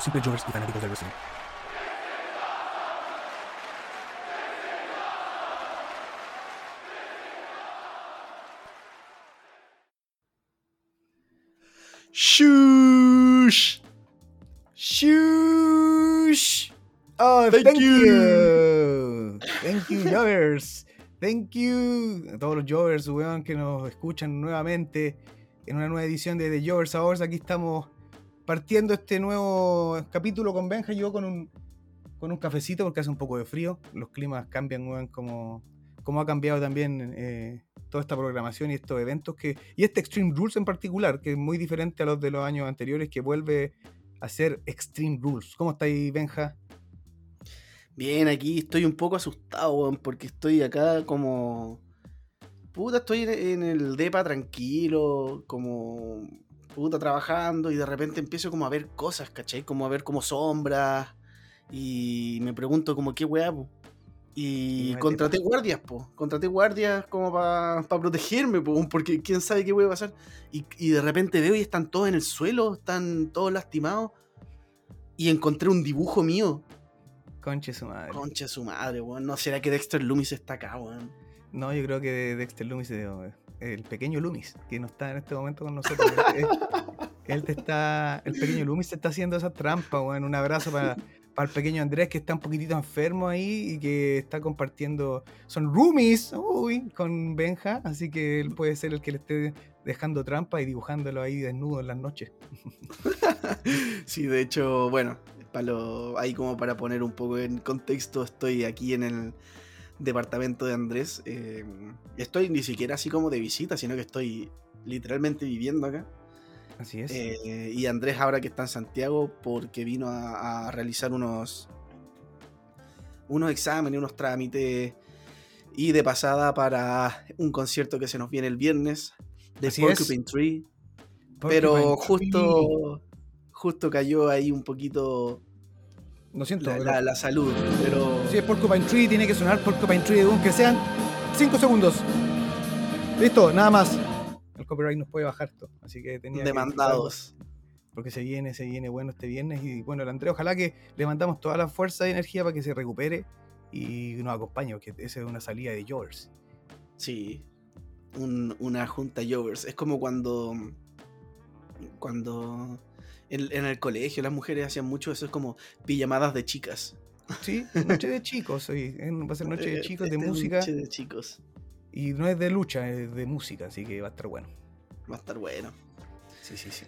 Los simples Jovers y fanáticos del wrestling. Shush. Shush. Oh, Thank thank, you. you. Thank you, Jovers. Thank you a todos los Jovers, weón, que nos escuchan nuevamente en una nueva edición de The Jovers Hours. Aquí estamos partiendo este nuevo capítulo con Benja. Yo con un, con un cafecito porque hace un poco de frío. Los climas cambian, weón, como, como ha cambiado también eh, toda esta programación y estos eventos. que Y este Extreme Rules en particular, que es muy diferente a los de los años anteriores, que vuelve a ser Extreme Rules. ¿Cómo estáis, Benja? Bien, aquí estoy un poco asustado, weón, porque estoy acá como. Puta, estoy en el DEPA tranquilo, como. Puta, trabajando, y de repente empiezo como a ver cosas, ¿cachai? Como a ver como sombras. Y me pregunto, como, ¿qué weá, po? Y no contraté guardias, po. Contraté guardias como para protegerme, po, porque quién sabe qué puede pasar. Y, y de repente veo y están todos en el suelo, están todos lastimados. Y encontré un dibujo mío. Conche su madre. Concha de su madre, weón. ¿No será que Dexter Loomis está acá, weón? No, yo creo que Dexter Loomis, eh, el pequeño Loomis, que no está en este momento con nosotros. él, él te está, el pequeño Loomis te está haciendo esa trampa, weón. Un abrazo para, el pequeño Andrés que está un poquitito enfermo ahí y que está compartiendo. Son roomies, con Benja, así que él puede ser el que le esté dejando trampa y dibujándolo ahí desnudo en las noches. Sí, de hecho, bueno, ahí como para poner un poco en contexto, estoy aquí en el departamento de Andrés. eh, estoy ni siquiera así como de visita, sino que estoy literalmente viviendo acá. Así es. Eh, y Andrés ahora que está en Santiago porque vino a, a realizar unos unos exámenes, unos trámites y de pasada para un concierto que se nos viene el viernes de Así es. Tree, Porcupine pero Tree. justo justo cayó ahí un poquito Lo siento, la, pero- la- la salud, pero Si es Porcupine Tree, tiene que sonar Porcupine Tree, aunque sean 5 segundos. Listo, nada más. El copyright nos puede bajar esto, así que tenía que demandados. porque se viene, se viene bueno este viernes y bueno, el Andrés, ojalá que le mandamos toda la fuerza y energía para que se recupere y nos acompañe, porque esa es una salida de Yours. Sí, un- una junta Jovers. Es como cuando. Cuando. En, en el colegio las mujeres hacían mucho eso, es como pijamadas de chicas. Sí, noche de chicos, en- va a ser noche de Eh, chicos, de este, música Noche de chicos. y no es de lucha, es de música, así que va a estar bueno. Va a estar bueno. Sí, sí, sí.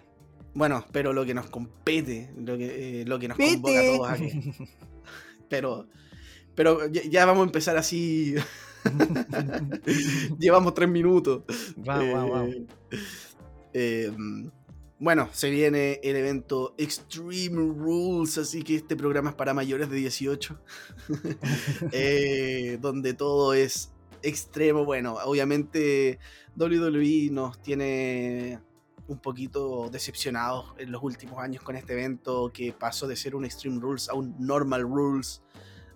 Bueno, pero lo que nos compete, lo que, eh, lo que nos convoca a todos aquí. Pero. Pero ya, ya vamos a empezar así. Llevamos tres minutos. Wow, wow, wow. Eh, eh, bueno, se viene el evento Extreme Rules, así que este programa es para mayores de 18, eh, donde todo es extremo. Bueno, obviamente WWE nos tiene un poquito decepcionados en los últimos años con este evento que pasó de ser un Extreme Rules a un Normal Rules.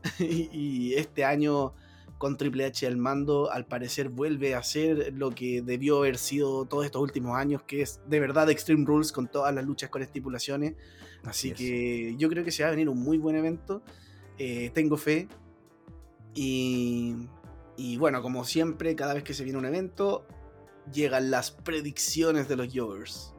y, y este año con Triple H al mando, al parecer vuelve a ser lo que debió haber sido todos estos últimos años, que es de verdad Extreme Rules con todas las luchas con estipulaciones. Así es. que yo creo que se va a venir un muy buen evento. Eh, tengo fe. Y, y bueno, como siempre, cada vez que se viene un evento, llegan las predicciones de los Jovers.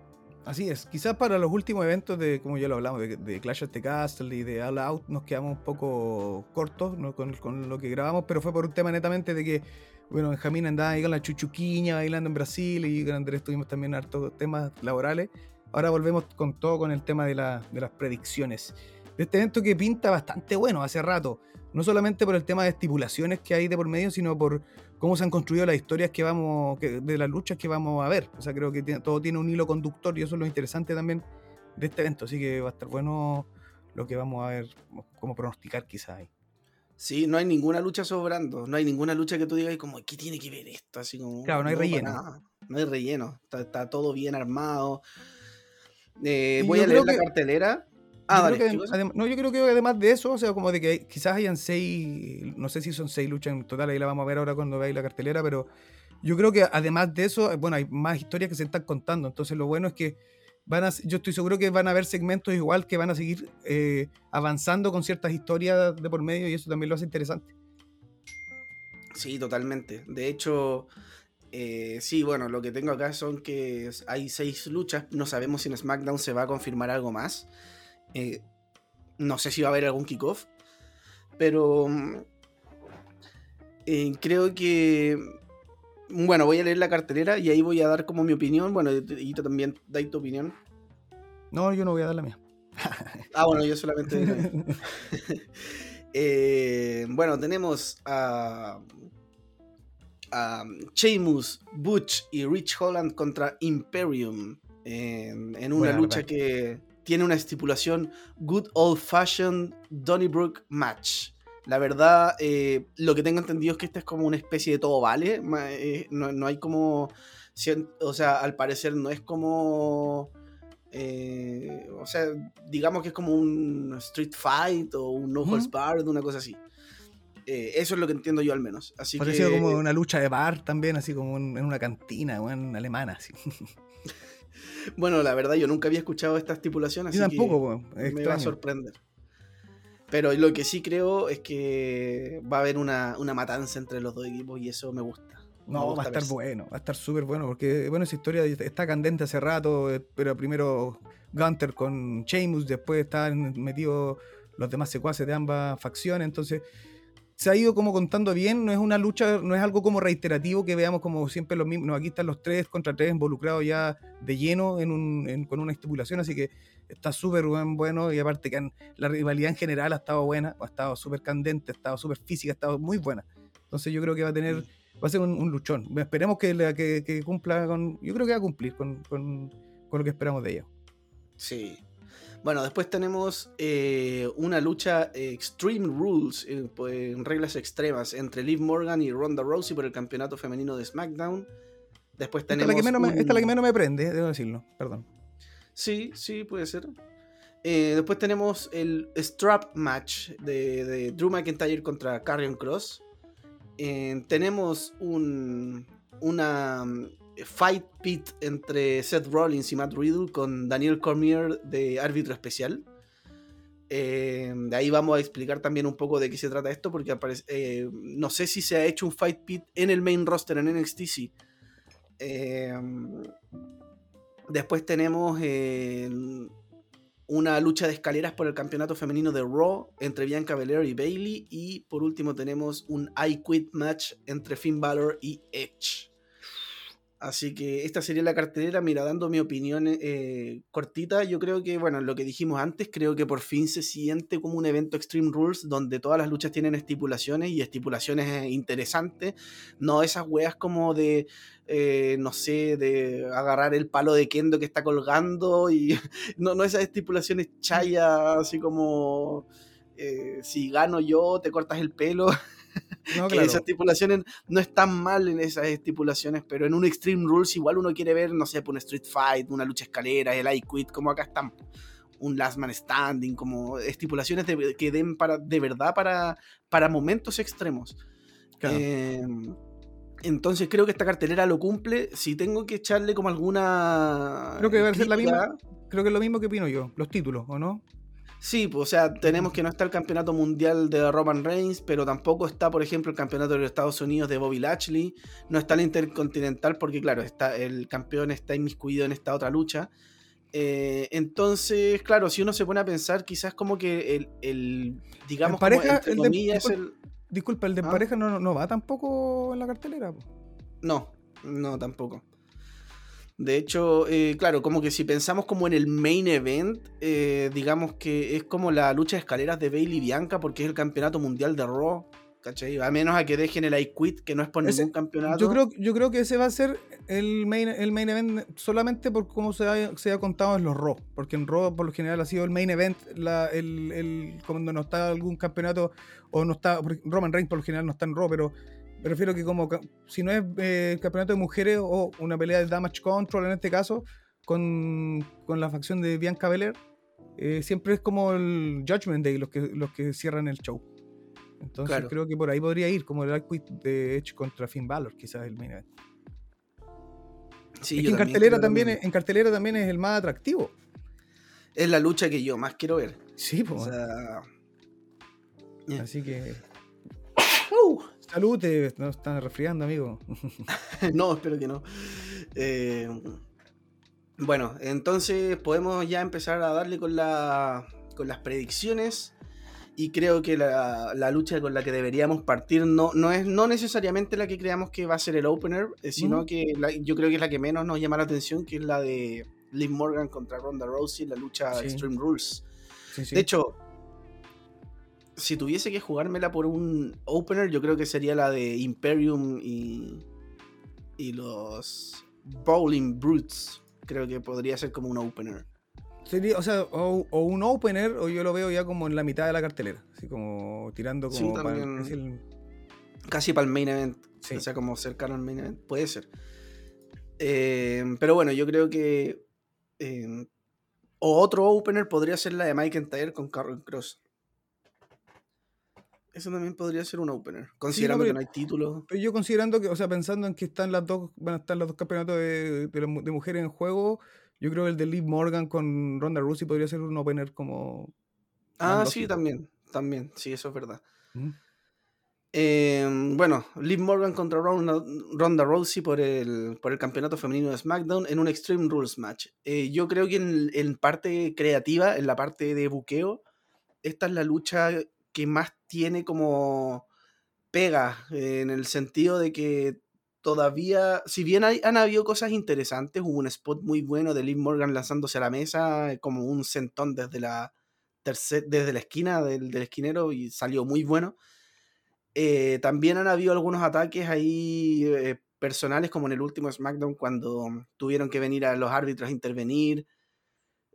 Así es, quizás para los últimos eventos de, como ya lo hablamos, de, Clash of the Castle y de All Out nos quedamos un poco cortos ¿no? con, lo que grabamos, pero fue por un tema netamente de que, bueno, Benjamín andaba ahí con la chuchuquiña bailando en Brasil y con Andrés tuvimos también hartos temas laborales. Ahora volvemos con todo con el tema de las predicciones. de este evento que pinta bastante bueno hace rato. No solamente por el tema de estipulaciones que hay de por medio, sino por cómo se han construido las historias que vamos, de las luchas que vamos a ver. O sea, creo que todo tiene un hilo conductor y eso es lo interesante también de este evento. Así que va a estar bueno lo que vamos a ver, como pronosticar quizás ahí. Sí, no hay ninguna lucha sobrando, no hay ninguna lucha que tú digas como, ¿qué tiene que ver esto? Así como, claro, no hay relleno. No hay relleno, está, todo bien armado. Eh, voy a leer la cartelera. Ah, no, yo creo que además de eso, o sea, como de que quizás hayan seis, no sé si son seis luchas en total, ahí la vamos a ver ahora cuando veáis la cartelera, pero yo creo que además de eso, bueno, hay más historias que se están contando, entonces lo bueno es que van a, yo estoy seguro que van a haber segmentos igual que van a seguir eh, avanzando con ciertas historias de por medio y eso también lo hace interesante. Sí, totalmente. De hecho, eh, sí, bueno, lo que tengo acá son que hay seis luchas. No sabemos si en SmackDown se va a confirmar algo más. Eh, no sé si va a haber algún kickoff. Pero mm, eh, creo que... Bueno, voy a leer la cartelera y ahí voy a dar como mi opinión. Bueno, y tú también dais tu opinión. No, yo no voy a dar la mía. ah, bueno, yo solamente... bueno, tenemos a um, Sheamus, Butch y Rich Holland contra Imperium en, una lucha que tiene una estipulación Good Old Fashioned Donnybrook Match. La verdad, eh, lo que tengo entendido es que esta es como una especie de todo vale. Eh, no, hay como. O sea, al parecer no es como. Eh, o sea, digamos que es como un Street Fight o un No Holds Barred, una cosa así. Eh, eso es lo que entiendo yo al menos. Así Parecido como una lucha de bar también, así como en una cantina, o en alemana. Así. bueno, la verdad yo nunca había escuchado esta estipulación, así tampoco, que me va a sorprender. Pero lo que sí creo es que va a haber una, matanza entre los dos equipos y eso me gusta. No, va a estar bueno, va a estar súper bueno, porque bueno, esa historia está candente hace rato, eh, pero primero Gunter con Sheamus, después están metidos los demás secuaces de ambas facciones, entonces se ha ido como contando bien, no es una lucha, no es algo como reiterativo que veamos como siempre los mismos, aquí están los tres contra tres involucrados ya de lleno en un, con una estipulación, así que está súper bueno y aparte que la rivalidad en general ha estado buena, ha estado súper candente, ha estado súper física, ha estado muy buena. Entonces yo creo que va a tener, va a ser un, luchón. Esperemos que, que, que, cumpla con, yo creo que va a cumplir con, con, con lo que esperamos de ella. Sí, bueno, después tenemos eh, una lucha Extreme Rules, eh, pues, en reglas extremas, entre Liv Morgan y Ronda Rousey por el campeonato femenino de SmackDown. Después tenemos. Esta es la que menos, me, prende, debo decirlo, perdón. Sí, sí, puede ser. Eh, después tenemos el Strap Match de, Drew McIntyre contra Karrion Cross. tenemos un, una Fight Pit entre Seth Rollins y Matt Riddle con Daniel Cormier de árbitro especial. Eh, de ahí vamos a explicar también un poco de qué se trata esto, porque eh, no sé si se ha hecho un Fight Pit en el main roster en NXT. Eh, después tenemos una lucha de escaleras por el campeonato femenino de Raw entre Bianca Belair y Bailey. Y por último tenemos un I Quit match entre Finn Balor y Edge. Así que esta sería la cartelera. Mira, dando mi opinión eh, cortita, yo creo que, bueno, lo que dijimos antes, creo que por fin se siente como un evento Extreme Rules donde todas las luchas tienen estipulaciones y estipulaciones eh, interesantes. No esas weas como de, eh, no sé, de agarrar el palo de Kendo que está colgando y no, no esas estipulaciones chaya, así como si gano yo, te cortas el pelo. No, que esas estipulaciones no están mal en esas estipulaciones, pero en un Extreme Rules igual uno quiere ver, no sé, pues, un Street Fight, una lucha escalera, el I Quit, como acá están. Un Last Man Standing, como estipulaciones que den para, de verdad para, para momentos extremos. Em, entonces creo que esta cartelera lo cumple. Si tengo que echarle como alguna. Creo que va a ser la misma. Creo que es lo mismo que opino yo, los títulos, ¿o no? Sí, pues, o sea, tenemos que no está el campeonato mundial de Roman Reigns, pero tampoco está, por ejemplo, el campeonato de los Estados Unidos de Bobby Lashley, no está el Intercontinental porque, claro, está, el campeón está inmiscuido en esta otra lucha. Eh, entonces, claro, si uno se pone a pensar, quizás como que el, el digamos, pareja, el, de, Disculpa, el de ¿Ah? pareja no, no, va tampoco en la cartelera. No, no, tampoco. De hecho, eh, claro, como que si pensamos como en el main event, eh, digamos que es como la lucha de escaleras de Bailey y Bianca porque es el campeonato mundial de Raw. ¿Cachai? A menos a que dejen el I Quit, que no es por Ese- ningún campeonato. Yo creo, yo creo que ese va a ser el main, el main event solamente por cómo se ha, se ha contado en los Raw. Porque en Raw por lo general ha sido el main event, la, el, el- cuando no está algún campeonato o no está. Roman Reigns por lo general no está en Raw, pero me refiero que como si no es eh, el campeonato de mujeres o una pelea de Damage Control en este caso, con, con la facción de Bianca Belair, eh, siempre es como el Judgment Day los que, los que cierran el show. Entonces Claro. creo que por ahí podría ir, como el I Quit de Edge contra Finn Balor, quizás el main event. Sí, Es que en cartelera también, es, en cartelera también es el más atractivo. es la lucha que yo más quiero ver. Sí, O pues. sea, yeah. Así que. ¡Uh! Salud, te no estás resfriando, amigo. no, espero que no. Eh, bueno, entonces podemos ya empezar a darle con, la, con las predicciones. Y creo que la, la lucha con la que deberíamos partir no, no es no necesariamente la que creamos que va a ser el opener, eh, sino que la- yo creo que es la que menos nos llama la atención, que es la de Liv Morgan contra Ronda Rousey, la lucha Sí. Extreme Rules. Sí, sí. De hecho, si tuviese que jugármela por un opener, yo creo que sería la de Imperium y, y los Bowling Brutes. Creo que podría ser como un opener. Sería, o sea, o, o un opener, o yo lo veo ya como en la mitad de la cartelera. Así como tirando Sí, como para- el- Casi para el main event. Sí. O sea, como cercano al main event. Puede ser. Eh, pero bueno, yo creo que. eh, o otro opener podría ser la de Mike Tyre con Carl Cross. Eso también podría ser un opener. Considerando pero- que no hay título. Pero yo considerando que, o sea, pensando en que están las dos, van a estar los dos campeonatos de, de, mujeres en juego, yo creo que el de Liv Morgan con Ronda Rousey podría ser un opener como. Ah, sí, también. También, sí, eso es verdad. ¿Mm? Eh, bueno, Liv Morgan contra Ronda, Ronda Rousey por el, por el campeonato femenino de SmackDown en un Extreme Rules match. Eh, yo creo que en, en parte creativa, en la parte de buqueo, esta es la lucha que más tiene como pega, eh, en el sentido de que todavía, si bien han habido cosas interesantes, hubo un spot muy bueno de Liv Morgan lanzándose a la mesa, eh, como un sentón desde la, desde la esquina del, del esquinero y salió muy bueno. Eh, también han habido algunos ataques ahí eh, personales, como en el último SmackDown, cuando tuvieron que venir a los árbitros a intervenir.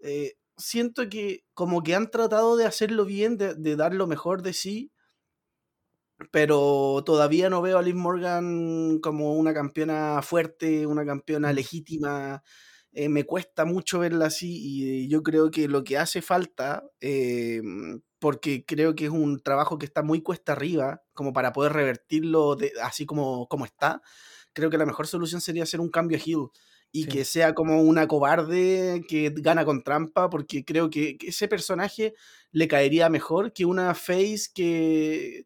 Eh, siento que como que han tratado de hacerlo bien, de, de dar lo mejor de sí, pero todavía no veo a Liv Morgan como una campeona fuerte, una campeona legítima. Eh, me cuesta mucho verla así y yo creo que lo que hace falta, eh, porque creo que es un trabajo que está muy cuesta arriba, como para poder revertirlo de- así como, como está, creo que la mejor solución sería hacer un cambio a heel y Sí. que sea como una cobarde que gana con trampa, porque creo que, que ese personaje le caería mejor que una face que,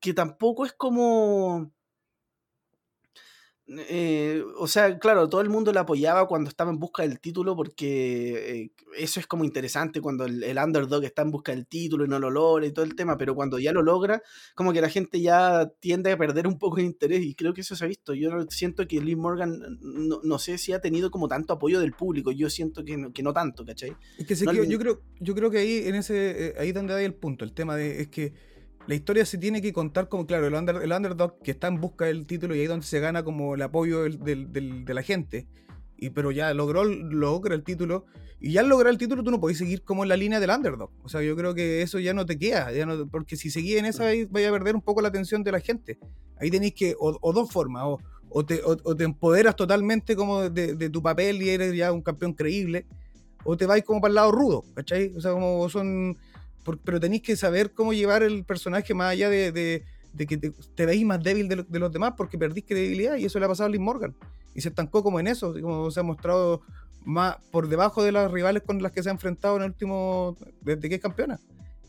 que tampoco es como... eh, o sea, claro, todo el mundo la apoyaba cuando estaba en busca del título porque eh, eso es como interesante cuando el, el underdog está en busca del título y no lo logra y todo el tema, pero cuando ya lo logra, como que la gente ya tiende a perder un poco de interés y creo que eso se ha visto. Yo no- siento que Liv Morgan, no, no sé si ha tenido como tanto apoyo del público, yo siento que no, que no tanto, ¿cachai? Es que No le- yo creo, yo creo que ahí en ese, eh, ahí donde hay el punto, el tema de es que la historia se tiene que contar como, claro, el, under- el underdog que está en busca del título y ahí donde se gana como el apoyo del- del- del- de la gente. Y, pero ya logró, logra el título. Y ya al lograr el título tú no podés seguir como en la línea del underdog. O sea, yo creo que eso ya no te queda. Ya no, porque si seguís en esa, ahí vaya a perder un poco la atención de la gente. Ahí tenéis que, o, o dos formas, o, o te, o- o te empoderas totalmente como de, de tu papel y eres ya un campeón creíble, o te vais como para el lado rudo, ¿cachai? O sea, como son... pero tenéis que saber cómo llevar el personaje más allá de, de- que te, te veis más débil de, lo- los demás porque perdís credibilidad y eso le ha pasado a Liz Morgan. Y se estancó como en eso, como se ha mostrado más por debajo de las rivales con las que se ha enfrentado en el último, desde que es campeona.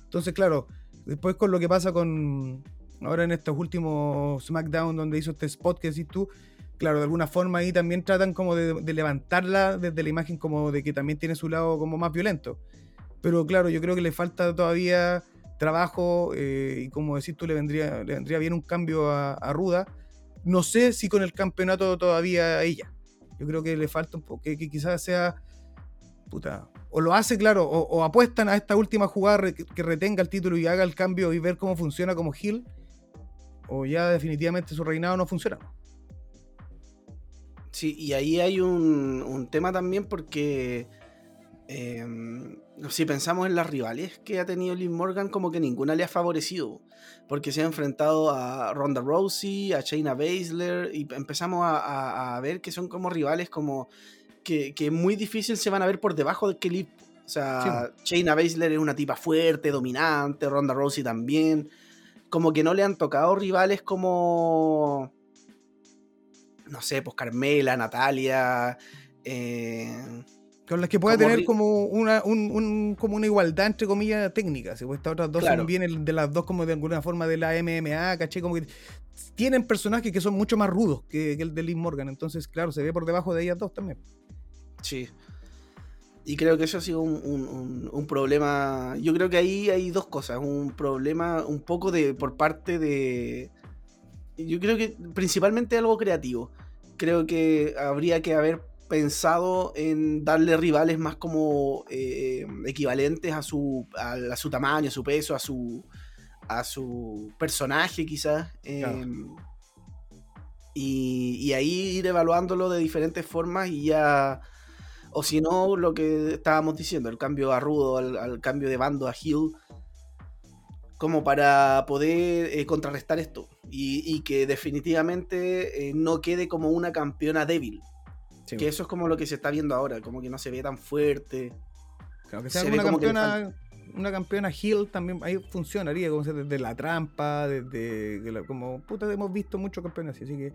Entonces, claro, después con lo que pasa con ahora en estos últimos SmackDown donde hizo este spot que decís tú, claro, de alguna forma ahí también tratan como de, de levantarla desde la imagen como de que también tiene su lado como más violento. Pero claro, yo creo que le falta todavía trabajo eh, y como decís tú, le vendría, le vendría bien un cambio a, Ruda. No sé si con el campeonato todavía ella, Yo creo que le falta un poco, que, quizás sea, puta, o lo hace, claro, o, apuestan a esta última jugada que, retenga el título y haga el cambio y ver cómo funciona como Hill, o ya definitivamente su reinado no funciona. Sí, y ahí hay un, un tema también porque Em, si pensamos en las rivales que ha tenido Liv Morgan, como que ninguna le ha favorecido. Porque se ha enfrentado a Ronda Rousey, a Shayna Baszler, y empezamos a, ver que son como rivales como que, que, muy difícil se van a ver por debajo de que Liv. O sea, Shayna Baszler es una tipa fuerte, dominante, Ronda Rousey también. Como que no le han tocado rivales como. No sé, pues Carmela, Natalia. Eh, con las que pueda tener como una, un, como una igualdad, entre comillas, técnica. Si estas otras dos son bien de las dos como de alguna forma de la MMA, caché, como que tienen personajes que son mucho más rudos que, el de Liz Morgan. Entonces, claro, se ve por debajo de ellas dos también. Sí. Y creo que eso ha sido un, un, problema. Yo creo que ahí hay dos cosas. Un problema un poco de por parte de. Yo creo que principalmente algo creativo. Creo que habría que haber pensado en darle rivales más como eh, equivalentes a su, a, su tamaño, a su peso, a su, a su personaje quizás. Em, y, ahí ir evaluándolo de diferentes formas y ya... O si no, lo que estábamos diciendo, el cambio a Rudo, al, cambio de bando a Hill, como para poder eh, contrarrestar esto y, que definitivamente eh, no quede como una campeona débil, que eso es como lo que se está viendo ahora, como que no se ve tan fuerte. Claro, que sea una campeona, una campeona heel también ahí funcionaría, como desde la trampa, desde como puta hemos visto muchos campeones así, que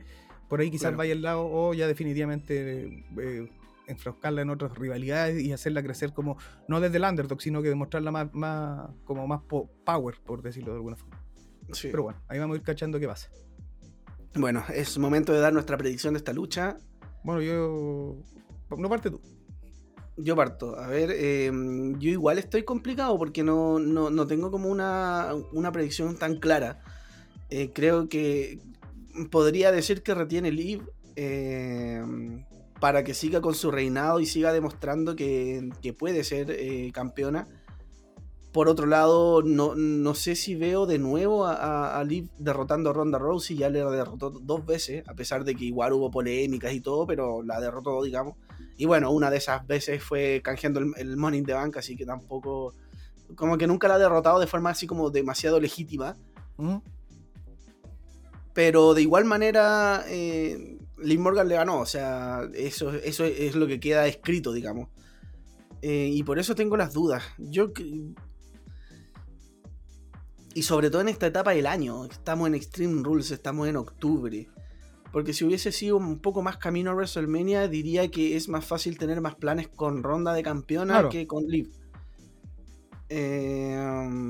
por ahí quizás vaya al lado o ya definitivamente eh, enfrascarla en otras rivalidades y hacerla crecer como no desde el underdog, sino que demostrarla más, más como más power, por decirlo de alguna forma. Pero bueno, ahí vamos a ir cachando qué pasa. Bueno, es momento de dar nuestra predicción de esta lucha. Bueno, yo. No parte tú. Yo parto. A ver, em, yo igual estoy complicado porque no, no, tengo como una, una, predicción tan clara. Eh, creo que podría decir que retiene Liv em, para que siga con su reinado y siga demostrando que, puede ser eh, campeona. Por otro lado, no, sé si veo de nuevo a, a, Liv derrotando a Ronda Rousey. Ya le derrotó dos veces, a pesar de que igual hubo polémicas y todo, pero la derrotó, digamos. Y bueno, una de esas veces fue canjeando el, Money in the Bank, así que tampoco. Como que nunca la ha derrotado de forma así como demasiado legítima. Pero de igual manera, eh, Liv Morgan le ganó. O sea, eso, eso es lo que queda escrito, digamos. Eh, y por eso tengo las dudas. Yo y sobre todo en esta etapa del año. Estamos en Extreme Rules, estamos en octubre. Porque si hubiese sido un poco más camino a WrestleMania, diría que es más fácil tener más planes con ronda de campeona que con Liv. Eh,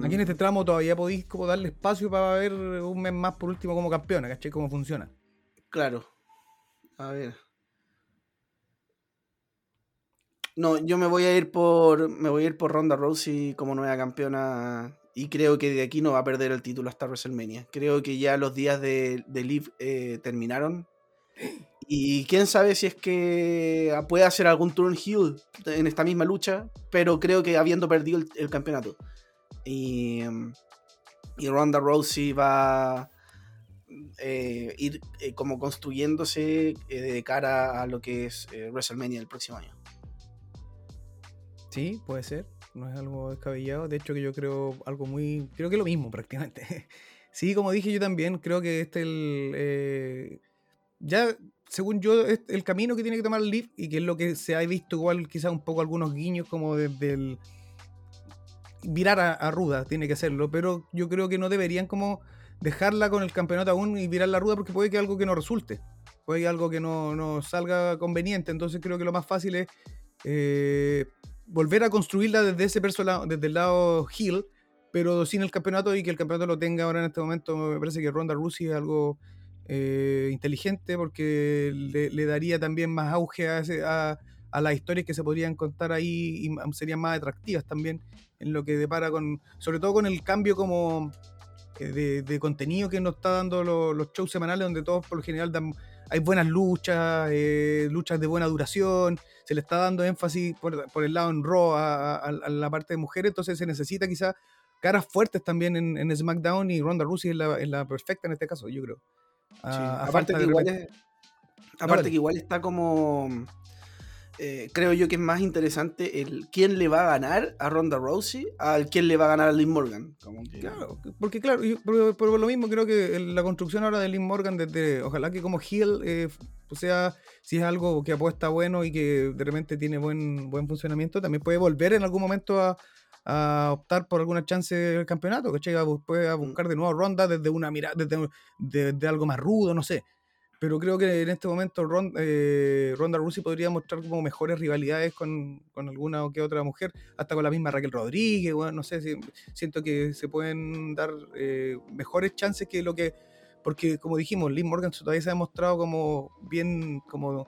Aquí en este tramo todavía podéis como darle espacio para ver un mes más por último como campeona, ¿cachai? Cómo funciona. Claro. A ver. No, yo me voy a ir por. Me voy a ir por Ronda Rousey como nueva campeona y creo que de aquí no va a perder el título hasta WrestleMania. Creo que ya los días de, de eh, terminaron. Y quién sabe si es que puede hacer algún turn heel en esta misma lucha, pero creo que habiendo perdido el, campeonato. Y, y, Ronda Rousey va a eh, ir eh, como construyéndose de cara a lo que es WrestleMania el próximo año. Sí, puede ser no es algo descabellado. De hecho, que yo creo algo muy. Creo que lo mismo prácticamente. sí, como dije yo también, creo que este el. Eh, ya, según yo, es el camino que tiene que tomar Leaf y que es lo que se ha visto igual, quizás un poco algunos guiños como desde el. Virar a, Ruda, tiene que hacerlo, pero yo creo que no deberían como dejarla con el campeonato aún y virar la Ruda porque puede que algo que no resulte, puede que algo que no, no salga conveniente. Entonces creo que lo más fácil es eh, volver a construirla desde ese lado, desde el lado heel, pero sin el campeonato y que el campeonato lo tenga ahora en este momento. Me parece que Ronda Rousey es algo eh, inteligente porque le, daría también más auge a, a, las historias que se podrían contar ahí y serían más atractivas también en lo que depara con, sobre todo con el cambio como de, de contenido que nos está dando los, los shows semanales, donde todos por lo general dan, hay buenas luchas, eh, luchas de buena duración, se le está dando énfasis por, por el lado en Raw a, a- a la parte de mujeres, entonces se necesita quizás caras fuertes también en, en SmackDown y Ronda Rousey es la, es la perfecta en este caso, yo creo. Sí, A- a aparte que igual es- aparte dale. que igual está como eh, creo yo que es más interesante el quién le va a ganar a Ronda Rousey al quién le va a ganar a Liv Morgan. Como que- Claro, porque claro, yo- por, por lo mismo creo que la construcción ahora de Lynn Morgan, desde, ojalá que como heel, eh, o sea, si es algo que apuesta bueno y que de repente tiene buen, buen funcionamiento, también puede volver en algún momento a, a optar por alguna chance del campeonato, ¿cachai? A bu- puede a buscar de nuevo ronda desde una mirada, desde, desde algo más rudo, no sé. Pero creo que en este momento Ron- eh, Ronda Rousey podría mostrar como mejores rivalidades con, con alguna o que otra mujer, hasta con la misma Raquel Rodríguez, no sé, si, siento que se pueden dar eh, mejores chances que lo que. Porque, como dijimos, Liv Morgan todavía se ha mostrado como bien, como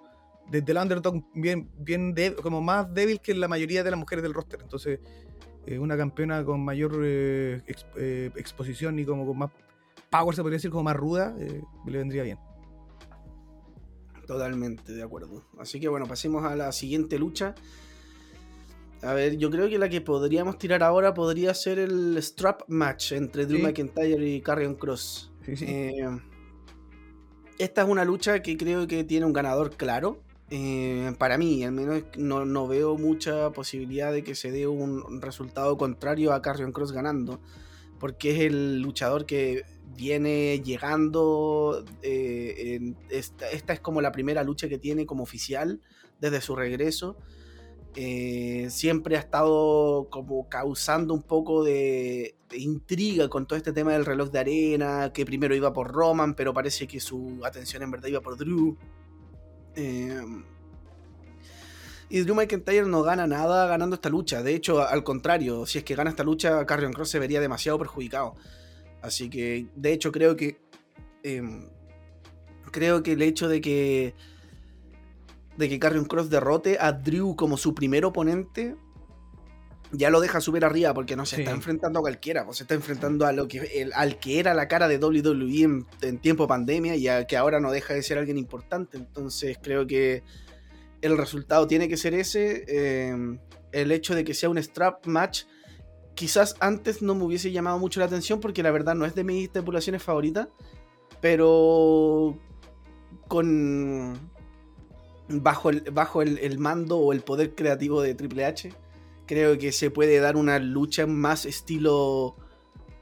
desde el underdog, bien, bien como más débil que la mayoría de las mujeres del roster. Entonces, eh, una campeona con mayor eh, eh, exposición y como con más power, se podría decir, como más ruda, le vendría bien. Totalmente de acuerdo. Así que bueno, pasemos a la siguiente lucha. A ver, yo creo que la que podríamos tirar ahora podría ser el strap match entre Drew Sí. McIntyre y Karrion Cross. Sí, sí. Eh, esta es una lucha que creo que tiene un ganador claro. Eh, para mí, al menos no, no veo mucha posibilidad de que se dé un resultado contrario a Carrion Cross ganando. Porque es el luchador que viene llegando. eh, esta es como la primera lucha que tiene como oficial desde su regreso. Eh, siempre ha estado como causando un poco de, de intriga con todo este tema del reloj de arena, que primero iba por Roman, pero parece que su atención en verdad iba por Drew. Eh, y Drew McIntyre no gana nada ganando esta lucha. De hecho, al contrario, si es que gana esta lucha, Carrion Cross se vería demasiado perjudicado. Así que, de hecho, creo que. em, creo que el hecho de que. de que Carrion Cross derrote a Drew como su primer oponente. Ya lo deja súper arriba porque no se Sí. está enfrentando a cualquiera, pues se está enfrentando a lo que el- al que era la cara de WWE en, en tiempo pandemia y a que ahora no deja de ser alguien importante. Entonces creo que el resultado tiene que ser ese. eh, el hecho de que sea un strap match, quizás antes no me hubiese llamado mucho la atención porque la verdad no es de mis estipulaciones favoritas, pero con bajo el, bajo el mando o el poder creativo de Triple H, creo que se puede dar una lucha más estilo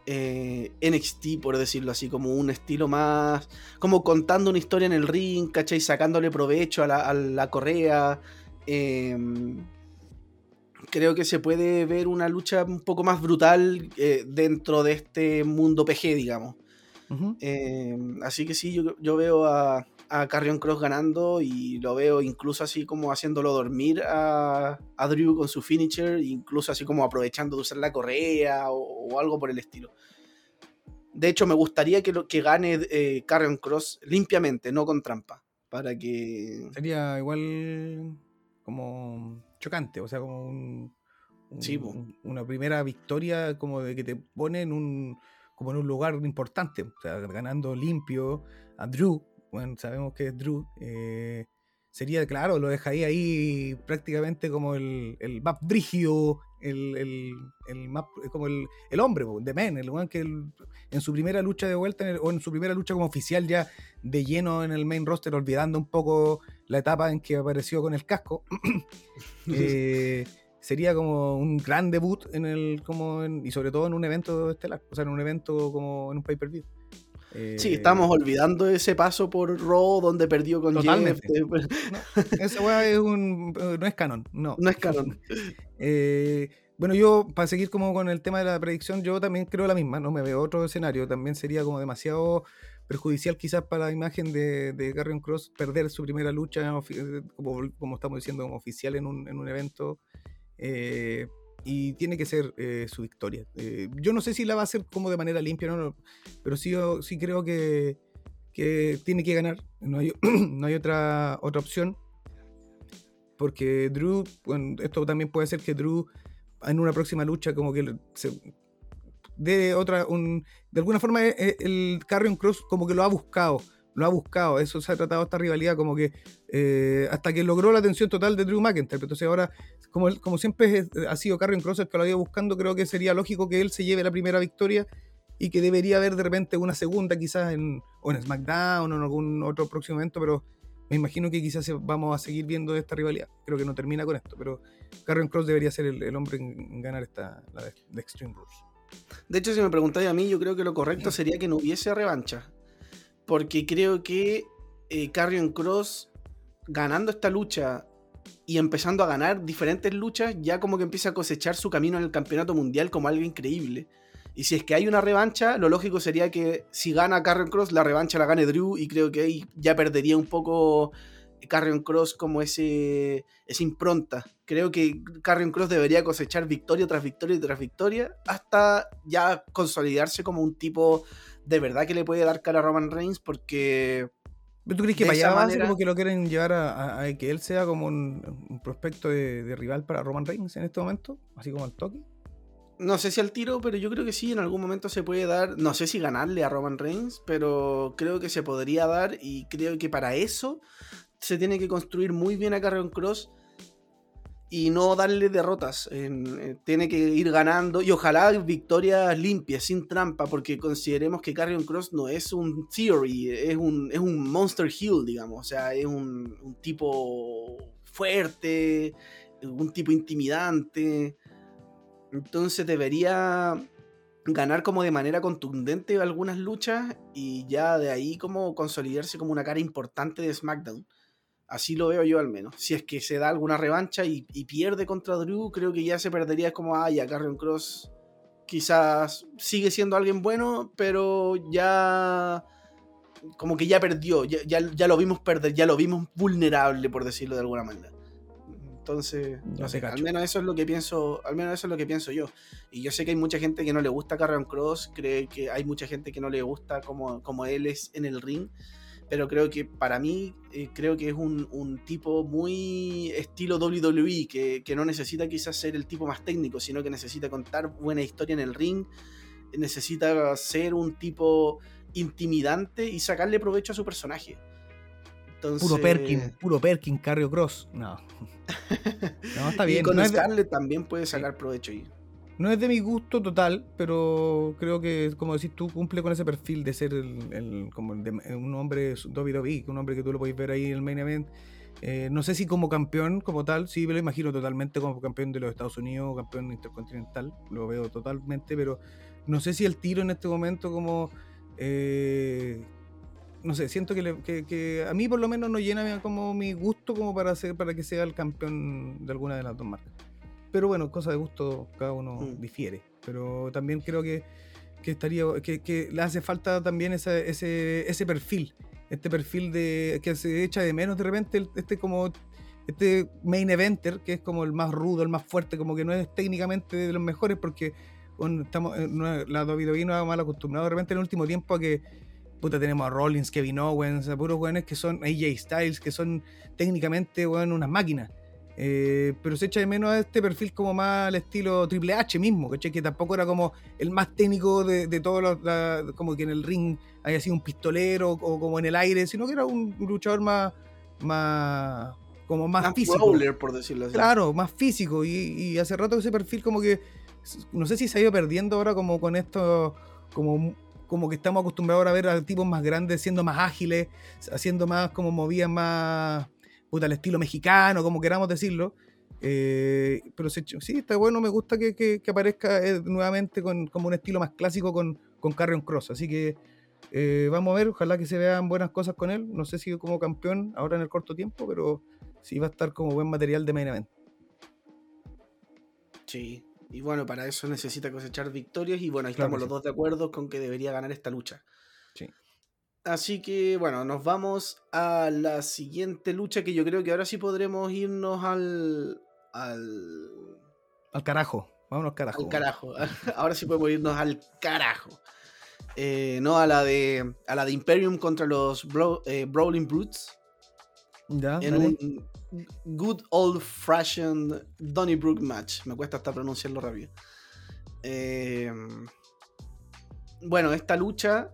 eh, NXT, por decirlo así, como un estilo más, como contando una historia en el ring, ¿cachai? Sacándole provecho a la, a la correa. em, creo que se puede ver una lucha un poco más brutal eh, dentro de este mundo PG, digamos. Eh, así que sí, yo, yo veo a, a Carrion Cross ganando y lo veo incluso así como haciéndolo dormir a, a Drew con su finisher, incluso así como aprovechando de usar la correa o, o algo por el estilo. De hecho, me gustaría que, lo, que gane eh, Carrion Cross limpiamente, no con trampa, para que... Sería igual como chocante, o sea, como un, un- Sí, po. un- una primera victoria como de que te pone en un como en un lugar importante, o sea, ganando limpio a Drew, bueno, sabemos que es Drew, eh, sería, claro, lo dejaría ahí prácticamente como el, el brígido, el, el, el más, como el, el hombre, de men, el weón que el- en su primera lucha de vuelta, en o en su primera lucha como oficial ya de lleno en el main roster, olvidando un poco la etapa en que apareció con el casco, eh, sería como un gran debut en el, como en- y sobre todo en un evento estelar, o sea, en un evento como en un pay-per-view. Eh, Sí, estamos olvidando ese paso por Raw donde perdió con Totalmente. Jeff. después- Esa weá es un, eh, no es canon, no. No es canon. Eh, bueno, yo, para seguir como con el tema de la predicción, yo también creo la misma, no me veo otro escenario, también sería como demasiado perjudicial quizás para la imagen de, de Cross perder su primera lucha, ofi- como, como estamos diciendo, como oficial en un, en un evento, eh, y tiene que ser eh, su victoria. Eh, yo no sé si la va a hacer como de manera limpia, no, no, pero sí, yo- sí creo que, tiene que ganar, no hay, otra, opción. Porque Drew, bueno, esto también puede ser que Drew en una próxima lucha como que se- de otra, de alguna forma eh, eh, el Carrion Cross como que lo ha buscado, lo ha buscado, eso se ha tratado esta rivalidad como que eh, hasta que logró la atención total de Drew McIntyre, entonces ahora como, como siempre ha sido Carrion Cross el que lo ha ido buscando, creo que sería lógico que él se lleve la primera victoria y que debería haber de repente una segunda quizás en, o en SmackDown o en algún otro próximo evento, pero me imagino que quizás vamos a seguir viendo esta rivalidad. Creo que no termina con esto, pero Carrion Cross debería ser el, hombre en, ganar esta la de, Extreme Rules. De hecho, si me preguntáis a mí, yo creo que lo correcto sería que no hubiese revancha. Porque creo que eh, Carrion Cross ganando esta lucha y empezando a ganar diferentes luchas, ya como que empieza a cosechar su camino en el campeonato mundial como algo increíble. Y si es que hay una revancha, lo lógico sería que si gana Carrion Cross, la revancha la gane Drew. Y creo que ahí ya perdería un poco Carrion Cross como ese, esa impronta. Creo que Carrion Cross debería cosechar victoria tras victoria tras victoria hasta ya consolidarse como un tipo de verdad que le puede dar cara a Roman Reigns porque... ¿Tú crees que vaya manera... como que lo quieren llevar a, que él sea como un, prospecto de, de, rival para Roman Reigns en este momento? Así como el toque. No sé si al tiro, pero yo creo que sí, en algún momento se puede dar. No sé si ganarle a Roman Reigns, pero creo que se podría dar y creo que para eso se tiene que construir muy bien a Carrion Cross y no darle derrotas. Eh, tiene que ir ganando y ojalá victorias limpias, sin trampa, porque consideremos que Carrion Cross no es un Theory, es un, es un Monster Hill, digamos. O sea, es un, un tipo fuerte, un tipo intimidante. Entonces debería ganar como de manera contundente algunas luchas y ya de ahí como consolidarse como una cara importante de SmackDown. Así lo veo yo al menos. Si es que se da alguna revancha y, pierde contra Drew, creo que ya se perdería como, ah, ya Carrion Cross quizás sigue siendo alguien bueno, pero ya como que ya perdió, ya, ya, lo vimos perder, ya lo vimos vulnerable, por decirlo de alguna manera. Entonces, no, sé, al menos eso es lo que pienso, al menos eso es lo que pienso yo. Y yo sé que hay mucha gente que no le gusta Carrion Cross, cree que hay mucha gente que no le gusta como, como él es en el ring, pero creo que para mí, eh, creo que es un, un, tipo muy estilo WWE, que, que, no necesita quizás ser el tipo más técnico, sino que necesita contar buena historia en el ring, necesita ser un tipo intimidante y sacarle provecho a su personaje. Puro Perkin, puro Perkin, Carrio Cross. No. no, está bien. Y con Scarlett también puede sacar provecho ahí. No es de mi gusto total, pero creo que, como decís tú, cumple con ese perfil de ser el, como un hombre WWE, un hombre que tú lo podéis ver ahí en el main event. Eh, no sé si como campeón, como tal, sí me lo imagino totalmente como campeón de los Estados Unidos, campeón intercontinental, lo veo totalmente, pero no sé si el tiro en este momento como eh, no sé, siento que, a mí por lo menos no llena como mi gusto como para, ser, para que sea el campeón de alguna de las dos marcas. Pero bueno, cosa de gusto, cada uno mm. difiere. Pero también creo que, estaría que, le hace falta también ese, ese, perfil. Este perfil de que se echa de menos de repente, este como este main eventer, que es como el más rudo, el más fuerte, como que no es técnicamente de los mejores, porque estamos, eh, la WWE no ha mal acostumbrado de repente en el último tiempo a que Puta, tenemos a Rollins, Kevin Owens, a puros weones que son AJ Styles, que son técnicamente bueno, unas máquinas. Eh, pero se echa de menos a este perfil como más al estilo Triple H mismo, Que tampoco era como el más técnico de, de todos los, como que en el ring haya sido un pistolero o como en el aire, sino que era un luchador más, más como más, físico. por decirlo así. Claro, más físico. Y, y, hace rato ese perfil como que, no sé si se ha ido perdiendo ahora como con esto, como como que estamos acostumbrados a ver a tipos más grandes siendo más ágiles, haciendo más como movidas más puta, al estilo mexicano, como queramos decirlo. Eh, pero sí, está bueno, me gusta que, aparezca eh, nuevamente con como un estilo más clásico con, con Carrion Cross. Así que eh, vamos a ver, ojalá que se vean buenas cosas con él. No sé si como campeón ahora en el corto tiempo, pero sí va a estar como buen material de main event. Sí, y bueno, para eso necesita cosechar victorias. Y bueno, ahí estamos los dos de acuerdo con que debería ganar esta lucha. Sí. Así que bueno, nos vamos a la siguiente lucha que yo creo que ahora sí podremos irnos al. al. al carajo. Vámonos carajo. Al carajo. ahora sí podemos irnos al carajo. Eh, no a la de. a la de Imperium contra los eh, Brawling Brutes. Ya, en un good old fashioned Donnybrook match. Me cuesta hasta pronunciarlo rápido. Em, bueno, esta lucha.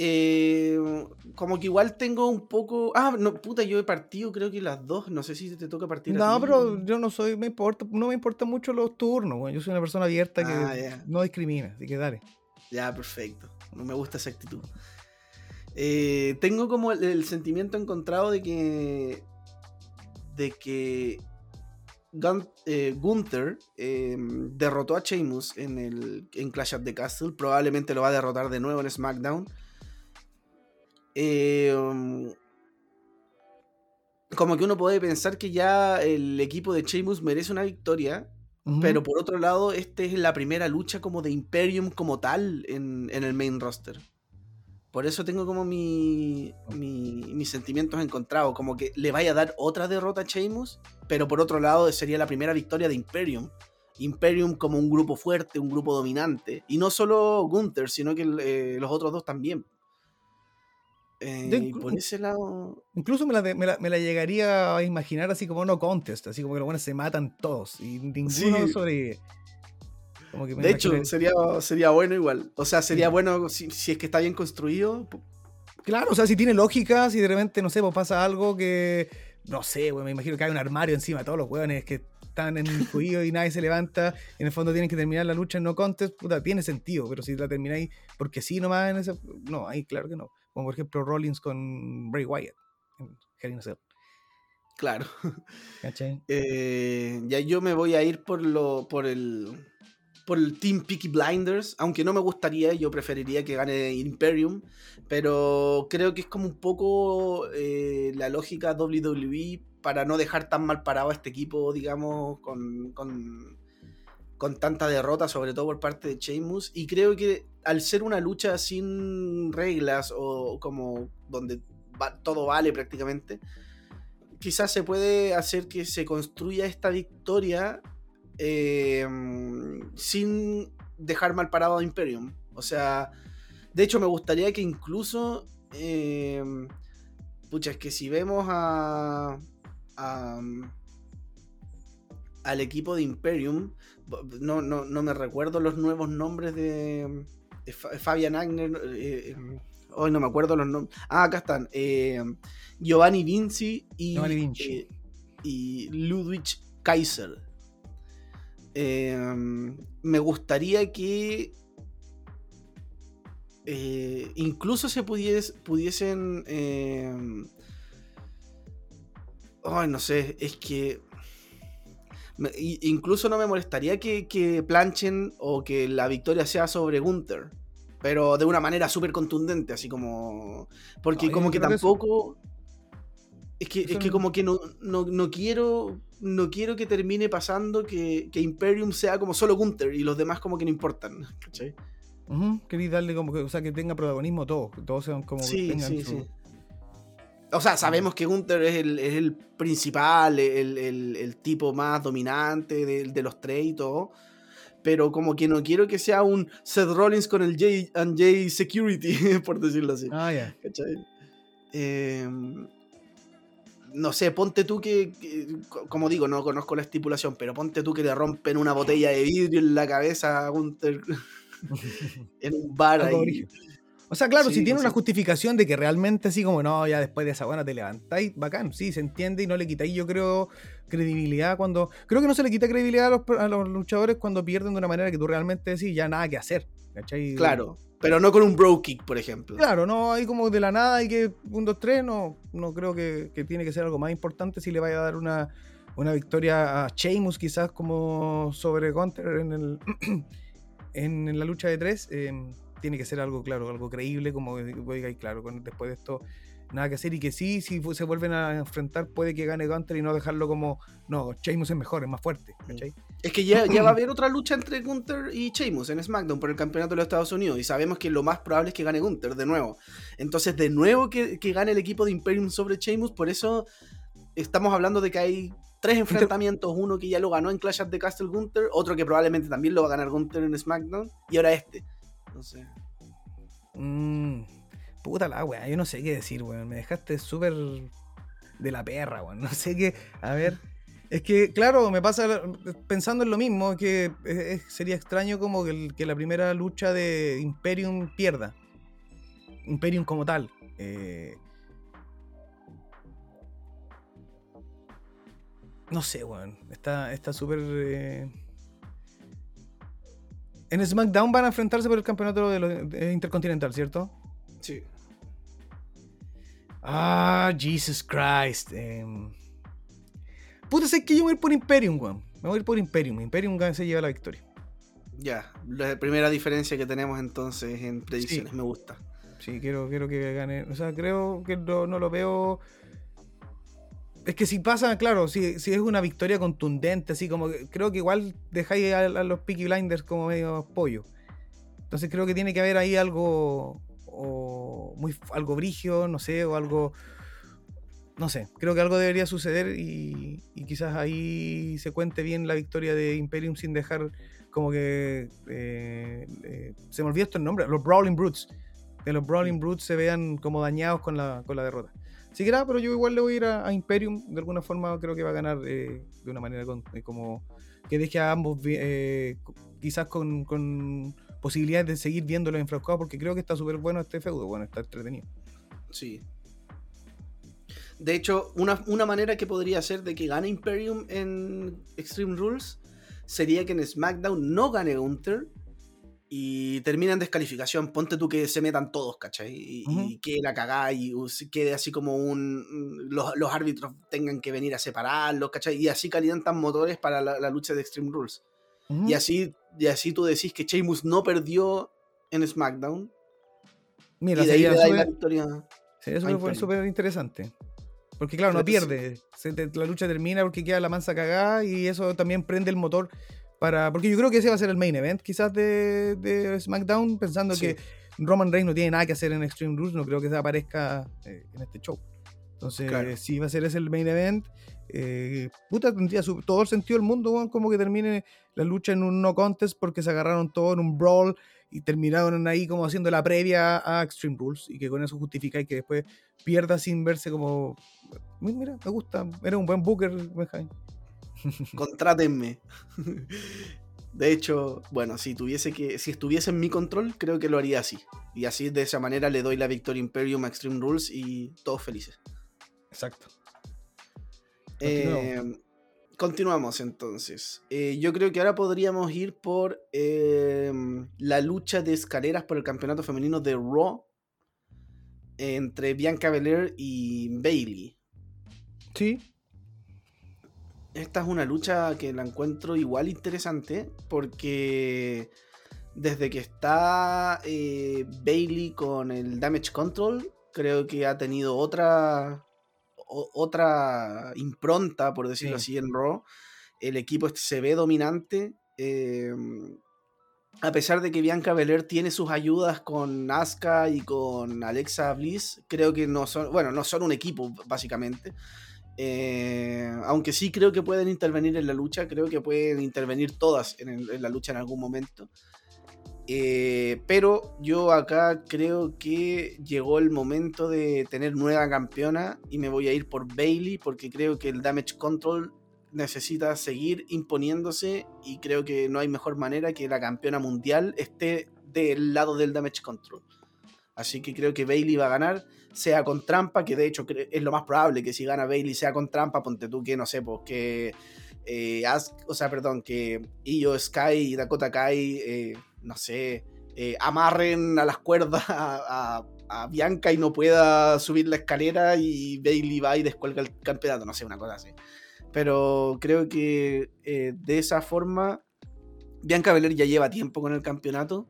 Eh, como que igual tengo un poco. Ah, no, puta, yo he partido, creo que las dos. No sé si te toca partir. a No, ti. pero yo no soy, me importa, no me importan mucho los turnos. Yo soy una persona abierta que Ah, no discrimina, así que dale. Ya, perfecto. No me gusta esa actitud. Eh, tengo como el, el sentimiento encontrado de que. de que. Gun- eh, Gunther eh, derrotó a Sheamus en, el, en Clash of the Castle. Probablemente lo va a derrotar de nuevo en SmackDown. Eh, um, como que uno puede pensar que ya el equipo de Sheamus merece una victoria. Pero por otro lado, esta es la primera lucha como de Imperium como tal en, en el main roster. Por eso tengo como mi, mi- mis sentimientos encontrados. Como que le vaya a dar otra derrota a Sheamus. Pero por otro lado, sería la primera victoria de Imperium. Imperium como un grupo fuerte, un grupo dominante. Y no solo Gunther, sino que eh, los otros dos también. Eh, y por ese lado. Incluso me la, de- me, la, me la llegaría a imaginar así como no contest, así como que los buenos se matan todos y ninguno Sí. sobrevive. Como que me De hecho, sería, sería bueno igual. O sea, sería Sí. bueno si, si es que está bien construido. Claro, o sea, si tiene lógica, si de repente, no sé, pues pasa algo que, no sé, güey, me imagino que hay un armario encima de todos los hueones que están en el juicio y nadie se levanta, y en el fondo tienen que terminar la lucha en no contest, puta, tiene sentido, pero si la termináis porque sí nomás en ese, no, ahí claro que no. Como por ejemplo Rollins con Bray Wyatt en Hell in a Cell, Claro. ¿cachai? Eh, ya yo me voy a ir por lo por el por el Team Peaky Blinders, aunque no me gustaría, yo preferiría que gane Imperium, pero creo que es como un poco eh, la lógica WWE para no dejar tan mal parado a este equipo, digamos, con, con, con tanta derrota, sobre todo por parte de Sheamus, y creo que al ser una lucha sin reglas o como donde todo vale prácticamente, quizás se puede hacer que se construya esta victoria eh, sin dejar mal parado a Imperium. O sea, de hecho me gustaría que incluso... eh, pucha, es que si vemos a... a- al equipo de Imperium, no, no, no me recuerdo los nuevos nombres de, de Fa- Fabian Agner. eh, eh, hoy no me acuerdo los nombres. Ah, acá están. eh, Giovanni Vinci y, Giovanni Vinci. eh, y Ludwig Kaiser. Eh, me gustaría que incluso se pudies- pudiesen... eh, ay, no sé, es que... me- incluso no me molestaría que, que planchen o que la victoria sea sobre Gunther. Pero de una manera súper contundente, así como... Porque No, como que que eso- tampoco... Es que, Eso es que no- como que no, no, no quiero no quiero que termine pasando que, que Imperium sea como solo Gunther y los demás como que no importan. ¿cachai? Ujú, Queréis darle como que, o sea, que tenga protagonismo todo, que todos sean como que Sí, tengan sí, su- sí. O sea, sabemos que Gunther es el, es el principal, el, el- el tipo más dominante de, de los tres y todo. Pero como que no quiero que sea un Seth Rollins con el J and J Security, por decirlo así. Ah, ya. ¿Cachai? Eh, no sé, ponte tú que, que- co- como digo, no conozco la estipulación, pero ponte tú que le rompen una botella de vidrio en la cabeza a Gunther en un bar ahí. O sea, claro, Sí, si tiene sí. una justificación de que realmente así como, no, ya después de esa buena te levantáis, bacán, sí, se entiende y no le quitáis, yo creo, credibilidad cuando... Creo que no se le quita credibilidad a los, a los luchadores cuando pierden de una manera que tú realmente decís, ya nada que hacer, ¿cachai? Claro, pero no con un bro kick, por ejemplo. Claro, no hay como de la nada y que un, dos, tres, no, no creo que, que tiene que ser algo más importante si le vaya a dar una, una victoria a Sheamus quizás como sobre Gunter en, el, en, en la lucha de tres. eh, tiene que ser algo claro, algo creíble, como diga, y claro, con, después de esto nada que hacer y que sí, si se vuelven a enfrentar puede que gane Gunter y no dejarlo como, no, Sheamus es mejor, es más fuerte, ¿cachai? Es que ya, ya va a haber otra lucha entre Gunther y Sheamus en SmackDown por el campeonato de los Estados Unidos. Y sabemos que lo más probable es que gane Gunther de nuevo. Entonces, de nuevo que, que gane el equipo de Imperium sobre Sheamus. Por eso estamos hablando de que hay tres enfrentamientos. Uno que ya lo ganó en Clash of the Castle Gunther. Otro que probablemente también lo va a ganar Gunther en SmackDown. Y ahora este. Entonces, Mm, puta la weá, yo no sé qué decir, weón. Me dejaste súper de la perra, weón. No sé qué. A ver. Es que, claro, me pasa pensando en lo mismo, que sería extraño como que, la primera lucha de Imperium pierda. Imperium como tal. Eh, no sé, weón. Está súper... Eh, en SmackDown van a enfrentarse por el campeonato de Intercontinental, ¿cierto? Sí. Ah, Jesus Christ. Eh. Puta, sé que yo voy a ir por Imperium, weón. Me voy a ir por Imperium. Imperium se lleva la victoria. Ya, la primera diferencia que tenemos entonces en predicciones, me gusta. Sí, quiero, quiero que gane. O sea, creo que no, lo veo. Es que si pasa, claro, si, si, es una victoria contundente, así como creo que igual dejáis a, los Peaky Blinders como medio pollo. Entonces creo que tiene que haber ahí algo o muy algo brigio, no sé, o algo no sé, creo que algo debería suceder y, quizás ahí se cuente bien la victoria de Imperium sin dejar como que eh, eh, se me olvidó esto el nombre, los Brawling Brutes, que los Brawling mm. Brutes se vean como dañados con la, con la derrota. Nada, pero yo igual le voy a ir a, Imperium, de alguna forma creo que va a ganar eh, de una manera como que deje a ambos quizás con, posibilidades de seguir viéndolo enfrascados porque creo que está súper bueno este feudo, bueno, está entretenido. Sí, de hecho, una, manera que podría ser de que gane Imperium en Extreme Rules sería que en SmackDown no gane Gunther y termina en descalificación. Ponte tú que se metan todos, ¿cachai? Y, que la cagá y quede así como un. Los, árbitros tengan que venir a separarlos, ¿cachai? Y así calientan motores para la, lucha de Extreme Rules. y, así, y así tú decís que Sheamus no perdió en SmackDown. Mira, y de ahí la victoria. Sería súper interesante. Porque claro, no pierde. la lucha termina porque queda la mansa cagada y eso también prende el motor para... Porque yo creo que ese va a ser el main event quizás de, SmackDown, pensando que Roman Reigns no tiene nada que hacer en Extreme Rules, no creo que se aparezca eh, en este show. Entonces, si va a ser ese el main event, eh, puta, tendría todo el sentido del mundo, como que termine la lucha en un no contest porque se agarraron todo en un brawl y terminaron ahí como haciendo la previa a Extreme Rules y que con eso justifica y que después pierda sin verse como mira, me gusta, era un buen booker, Contrátenme. De hecho, bueno, si tuviese que, si estuviese en mi control, creo que lo haría así. Y así de esa manera le doy la victoria Imperium a Extreme Rules y todos felices. Exacto. Eh, continuamos entonces. Eh, yo creo que ahora podríamos ir por eh, la lucha de escaleras por el campeonato femenino de Raw entre Bianca Belair y Bailey. Sí. Esta es una lucha que la encuentro igual interesante porque desde que está Bailey con el Damage Control, creo que ha tenido otra otra impronta, por decirlo así, en Raw. El equipo se ve dominante. Em, a pesar de que Bianca Belair tiene sus ayudas con Asuka y con Alexa Bliss, creo que no son, bueno, no son un equipo, básicamente. Eh, aunque sí creo que pueden intervenir en la lucha, creo que pueden intervenir todas en la lucha en algún momento. Eh, pero yo acá creo que llegó el momento de tener nueva campeona y me voy a ir por Bailey porque creo que el Damage Control necesita seguir imponiéndose y creo que no hay mejor manera que la campeona mundial esté del lado del Damage Control. Así que creo que Bailey va a ganar, sea con trampa, que de hecho es lo más probable que si gana Bailey sea con trampa, ponte tú que no sé, pues que eh, o sea, perdón, que Io Sky y Dakota Kai eh, no sé, eh, amarren a las cuerdas a, Bianca y no pueda subir la escalera y Bailey va y descuelga el campeonato, no sé, una cosa así. Pero creo que de esa forma, Bianca Belair ya lleva tiempo con el campeonato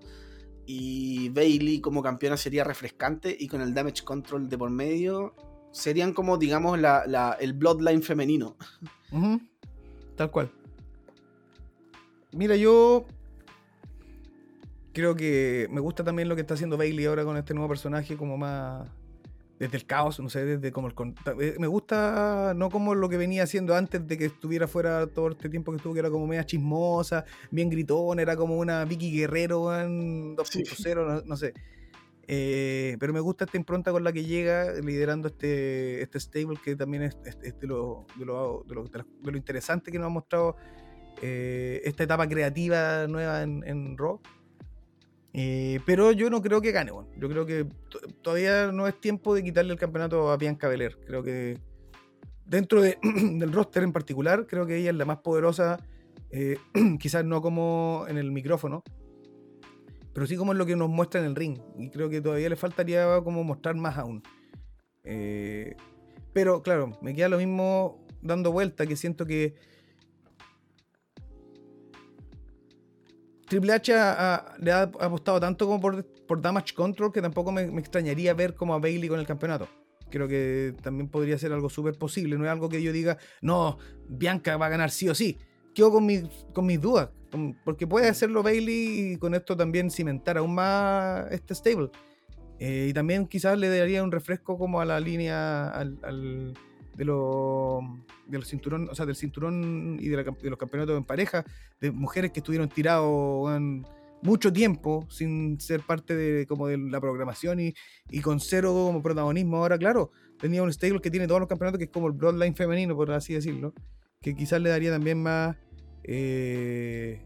y Bailey como campeona sería refrescante y con el damage control de por medio serían como, digamos, el bloodline femenino. Tal cual. Mira, yo creo que me gusta también lo que está haciendo Bailey ahora con este nuevo personaje, como más desde el caos, no sé, desde como el. Eh, me gusta no como lo que venía haciendo antes de que estuviera fuera todo este tiempo que estuvo, que era como media chismosa, bien gritón, era como una Vicky Guerrero en 2.0, no, sé. Eh, pero me gusta esta impronta con la que llega liderando este, este stable que también es, es- es de, lo, de, lo, de, lo, de lo- de lo interesante que nos ha mostrado eh, esta etapa creativa nueva en, en Raw. Eh, pero yo no creo que gane, bueno. yo creo que to- todavía no es tiempo de quitarle el campeonato a Bianca Belair. Creo que dentro de- del roster en particular, creo que ella es la más poderosa, eh, quizás no como en el micrófono, pero sí como en lo que nos muestra en el ring. Y creo que todavía le faltaría como mostrar más aún. Eh, pero claro, me queda lo mismo dando vuelta, que siento que Triple H le ha apostado tanto como por, por Damage Control que tampoco me, extrañaría ver como a Bailey con el campeonato. Creo que también podría ser algo súper posible. No es algo que yo diga, no, Bianca va a ganar sí o sí. Quedo con, mis con mis dudas. Porque puede hacerlo Bailey y con esto también cimentar aún más este stable. Eh, y también quizás le daría un refresco como a la línea al- de, lo, de los cinturón, o sea, del cinturón y de, la de los campeonatos en pareja, de mujeres que estuvieron tirados mucho tiempo sin ser parte de, como de la programación y, y con cero como protagonismo. Ahora, claro, tenía un stable que tiene todos los campeonatos, que es como el Bloodline femenino, por así decirlo, que quizás le daría también más, eh,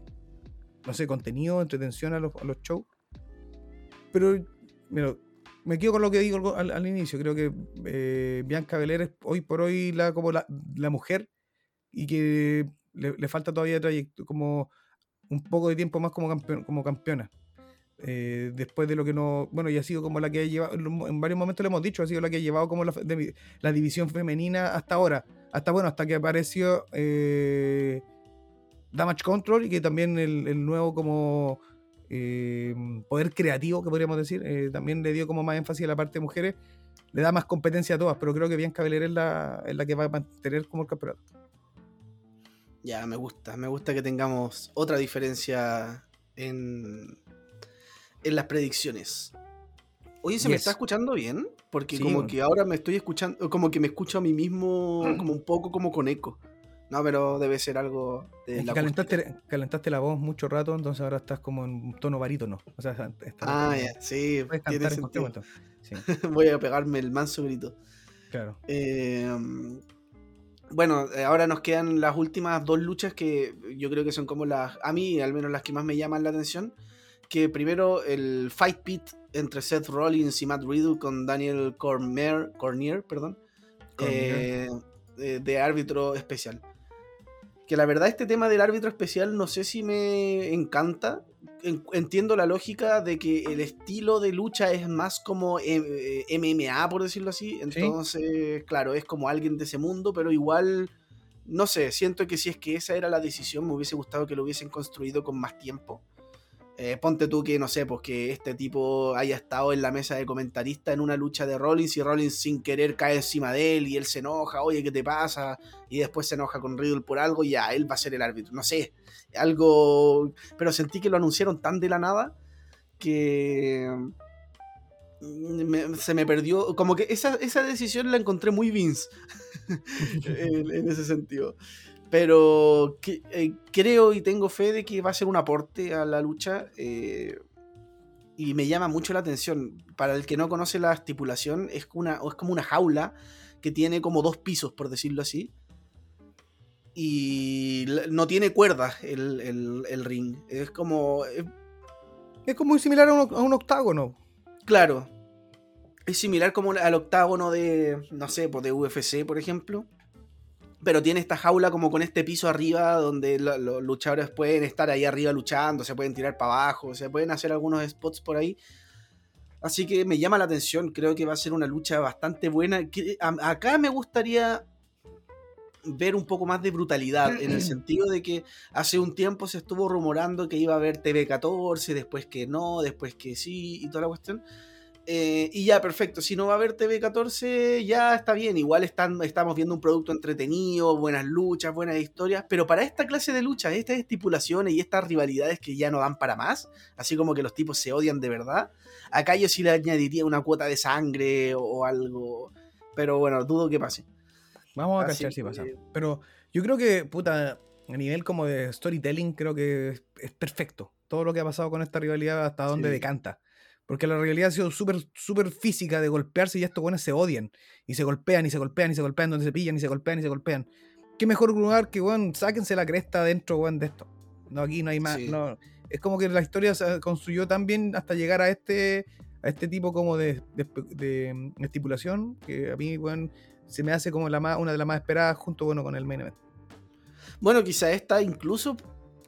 no sé, contenido, entretención a los, a los shows. Pero, mira, me quedo con lo que digo al, inicio. Creo que eh, Bianca Belair es hoy por hoy la, como la, la mujer y que le, le falta todavía como un poco de tiempo más como, campeón, como campeona. Eh, después de lo que no. Bueno, y ha sido como la que ha llevado. En varios momentos le hemos dicho, ha sido la que ha llevado como la, la división femenina hasta ahora. Hasta bueno, hasta que apareció eh, Damage Control y que también el nuevo como eh, poder creativo que podríamos decir, eh, también le dio como más énfasis a la parte de mujeres, le da más competencia a todas, pero creo que Bianca Belair es la, es la que va a mantener como el campeonato. Ya, me gusta, me gusta que tengamos otra diferencia en, en las predicciones. Oye, ¿se me está escuchando bien? Porque Sí, como bueno. que ahora me estoy escuchando, como que me escucho a mí mismo como un poco como con eco. No, pero debe ser algo de Es que la calentaste, calentaste la voz mucho rato, entonces ahora estás como en un tono barítono. O sea, Ah, ya, sí, tiene sentido. Sí, Voy a pegarme el manso grito. claro. Eh, bueno, eh, ahora nos quedan las últimas dos luchas que yo creo que son como las, a mí al menos las que más me llaman la atención. Que primero el Fight Pit entre Seth Rollins y Matt Riddle con Daniel Cormier, Cornier, perdón, Cormier. eh, de árbitro especial. Que la verdad este tema del árbitro especial no sé si me encanta. En- Entiendo la lógica de que el estilo de lucha es más como eh, eh, MMA, por decirlo así. Entonces, claro, es como alguien de ese mundo, pero igual, no sé, siento que si es que esa era la decisión, me hubiese gustado que lo hubiesen construido con más tiempo. Eh, ponte tú que, no sé, pues que este tipo haya estado en la mesa de comentarista en una lucha de Rollins y Rollins sin querer cae encima de él y él se enoja, oye, ¿qué te pasa? Y después se enoja con Riddle por algo y ya, él va a ser el árbitro. No sé, algo... Pero sentí que lo anunciaron tan de la nada que... mm, se me perdió, como que esa, esa decisión la encontré muy Vince en ese sentido. Pero que- eh, creo y tengo fe de que va a ser un aporte a la lucha. eh, y me llama mucho la atención. Para el que no conoce la estipulación, es, una, es como una jaula que tiene como dos pisos, por decirlo así. Y no tiene cuerdas el, el- el ring. Es como. es- Es como muy similar a un, a un octágono. claro. Es similar como al octágono de. No sé, pues de UFC, por ejemplo. Pero tiene esta jaula como con este piso arriba donde lo- los luchadores pueden estar ahí arriba luchando, se pueden tirar para abajo, se pueden hacer algunos spots por ahí. Así que me llama la atención, creo que va a ser una lucha bastante buena. Que- a- acá me gustaría ver un poco más de brutalidad, en el sentido de que hace un tiempo se estuvo rumorando que iba a haber TV14, después que no, después que sí, y toda la cuestión. Eh, y ya, perfecto. Si no va a haber TV14, ya está bien. Igual están, estamos viendo un producto entretenido, buenas luchas, buenas historias. Pero para esta clase de luchas, estas estipulaciones y estas rivalidades que ya no dan para más, así como que los tipos se odian de verdad, acá yo sí le añadiría una cuota de sangre o, algo. Pero bueno, dudo que pase. Vamos a Así cachar si que- pasa. Pero yo creo que, puta, a nivel como de storytelling, creo que es, perfecto. Todo lo que ha pasado con esta rivalidad hasta donde decanta. Porque la realidad ha sido súper súper física de golpearse y estos buenos se odian. Y se golpean y se golpean y se golpean donde se pillan y se golpean y se golpean. Qué mejor lugar que, weón, sáquense la cresta dentro, weón, de esto. No, aquí no hay más. Sí. No. Es como que la historia se construyó tan bien hasta llegar a este a este tipo como de, de, de, mm, estipulación que a mí, weón, se me hace como la más, una de las más esperadas junto, bueno, con el main event. Bueno, quizá esta incluso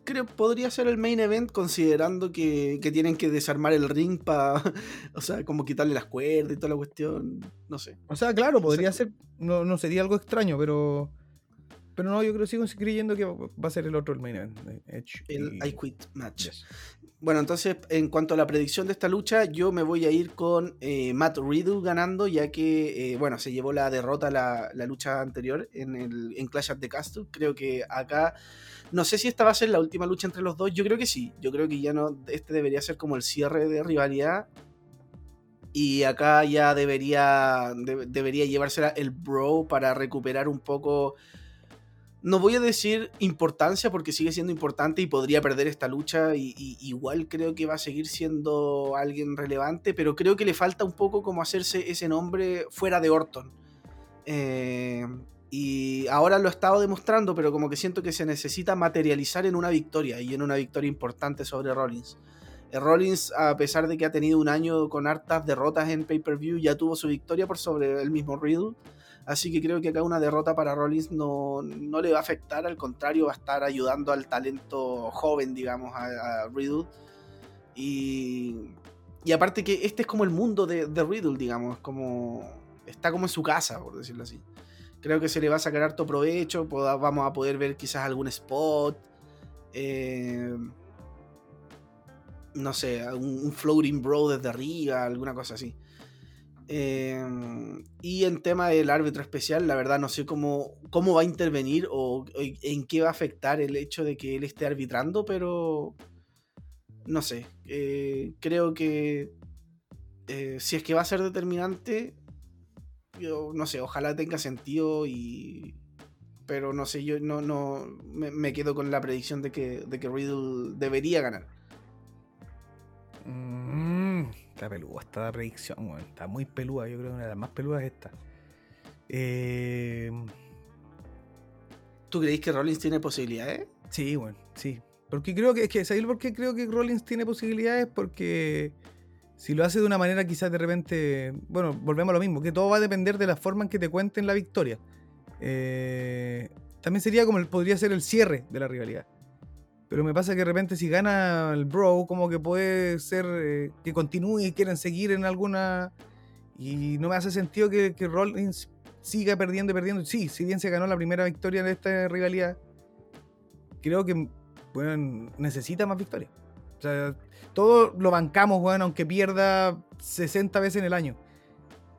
creo podría ser el main event considerando que, que tienen que desarmar el ring para, o sea, como quitarle las cuerdas y toda la cuestión, no sé. O sea, claro, podría ser, no, no sería algo extraño, pero pero no, yo creo sigo creyendo que va a ser el otro el main event. eh, Edge El y- I Quit match. Yes. Bueno, entonces, en cuanto a la predicción de esta lucha, yo me voy a ir con eh, Matt Riddle ganando, ya que, eh, bueno, se llevó la derrota la, la lucha anterior en, el, en Clash at the Castle. Creo que acá, no sé si esta va a ser la última lucha entre los dos, yo creo que sí. Yo creo que ya no, este debería ser como el cierre de rivalidad. Y acá ya debería, de- debería llevársela el bro para recuperar un poco no voy a decir importancia porque sigue siendo importante y podría perder esta lucha y, igual creo que va a seguir siendo alguien relevante, pero creo que le falta un poco como hacerse ese nombre fuera de Orton. Eh, y ahora lo he estado demostrando, pero como que siento que se necesita materializar en una victoria y en una victoria importante sobre Rollins. Eh, Rollins, a pesar de que ha tenido un año con hartas derrotas en pay-per-view, ya tuvo su victoria por sobre el mismo Riddle. Así que creo que acá una derrota para Rollins no, no le va a afectar, al contrario, va a estar ayudando al talento joven, digamos, a, Riddle. Y, y aparte que este es como el mundo de, de Riddle, digamos, como está como en su casa, por decirlo así. Creo que se le va a sacar harto provecho, vamos a poder ver quizás algún spot. eh, no sé, un, un floating bro desde arriba, alguna cosa así. Eh, y en tema del árbitro especial, la verdad no sé cómo, cómo va a intervenir o, o en qué va a afectar el hecho de que él esté arbitrando, pero no sé. eh, creo que eh, si es que va a ser determinante, yo no sé, ojalá tenga sentido y. Pero no sé, yo no, no me, me quedo con la predicción de que, de que Riddle debería ganar. Mm, está peluda esta predicción. Está muy peluda, yo creo que una de las más peludas es esta. Eh, ¿Tú creéis que Rollins tiene posibilidades? sí, bueno, sí. Porque creo que, es que, ¿sabéis por qué creo que Rollins tiene posibilidades? Porque si lo hace de una manera quizás de repente, bueno, volvemos a lo mismo, que todo va a depender de la forma en que te cuenten la victoria. Eh, también sería como, el, podría ser el cierre de la rivalidad. Pero me pasa que de repente si gana el Bro, como que puede ser eh, que continúe y quieren seguir en alguna... Y no me hace sentido que, Rollins siga perdiendo perdiendo. Sí, si bien se ganó la primera victoria de esta rivalidad, creo que bueno, necesita más victorias. O todo lo bancamos, bueno, aunque pierda 60 veces en el año.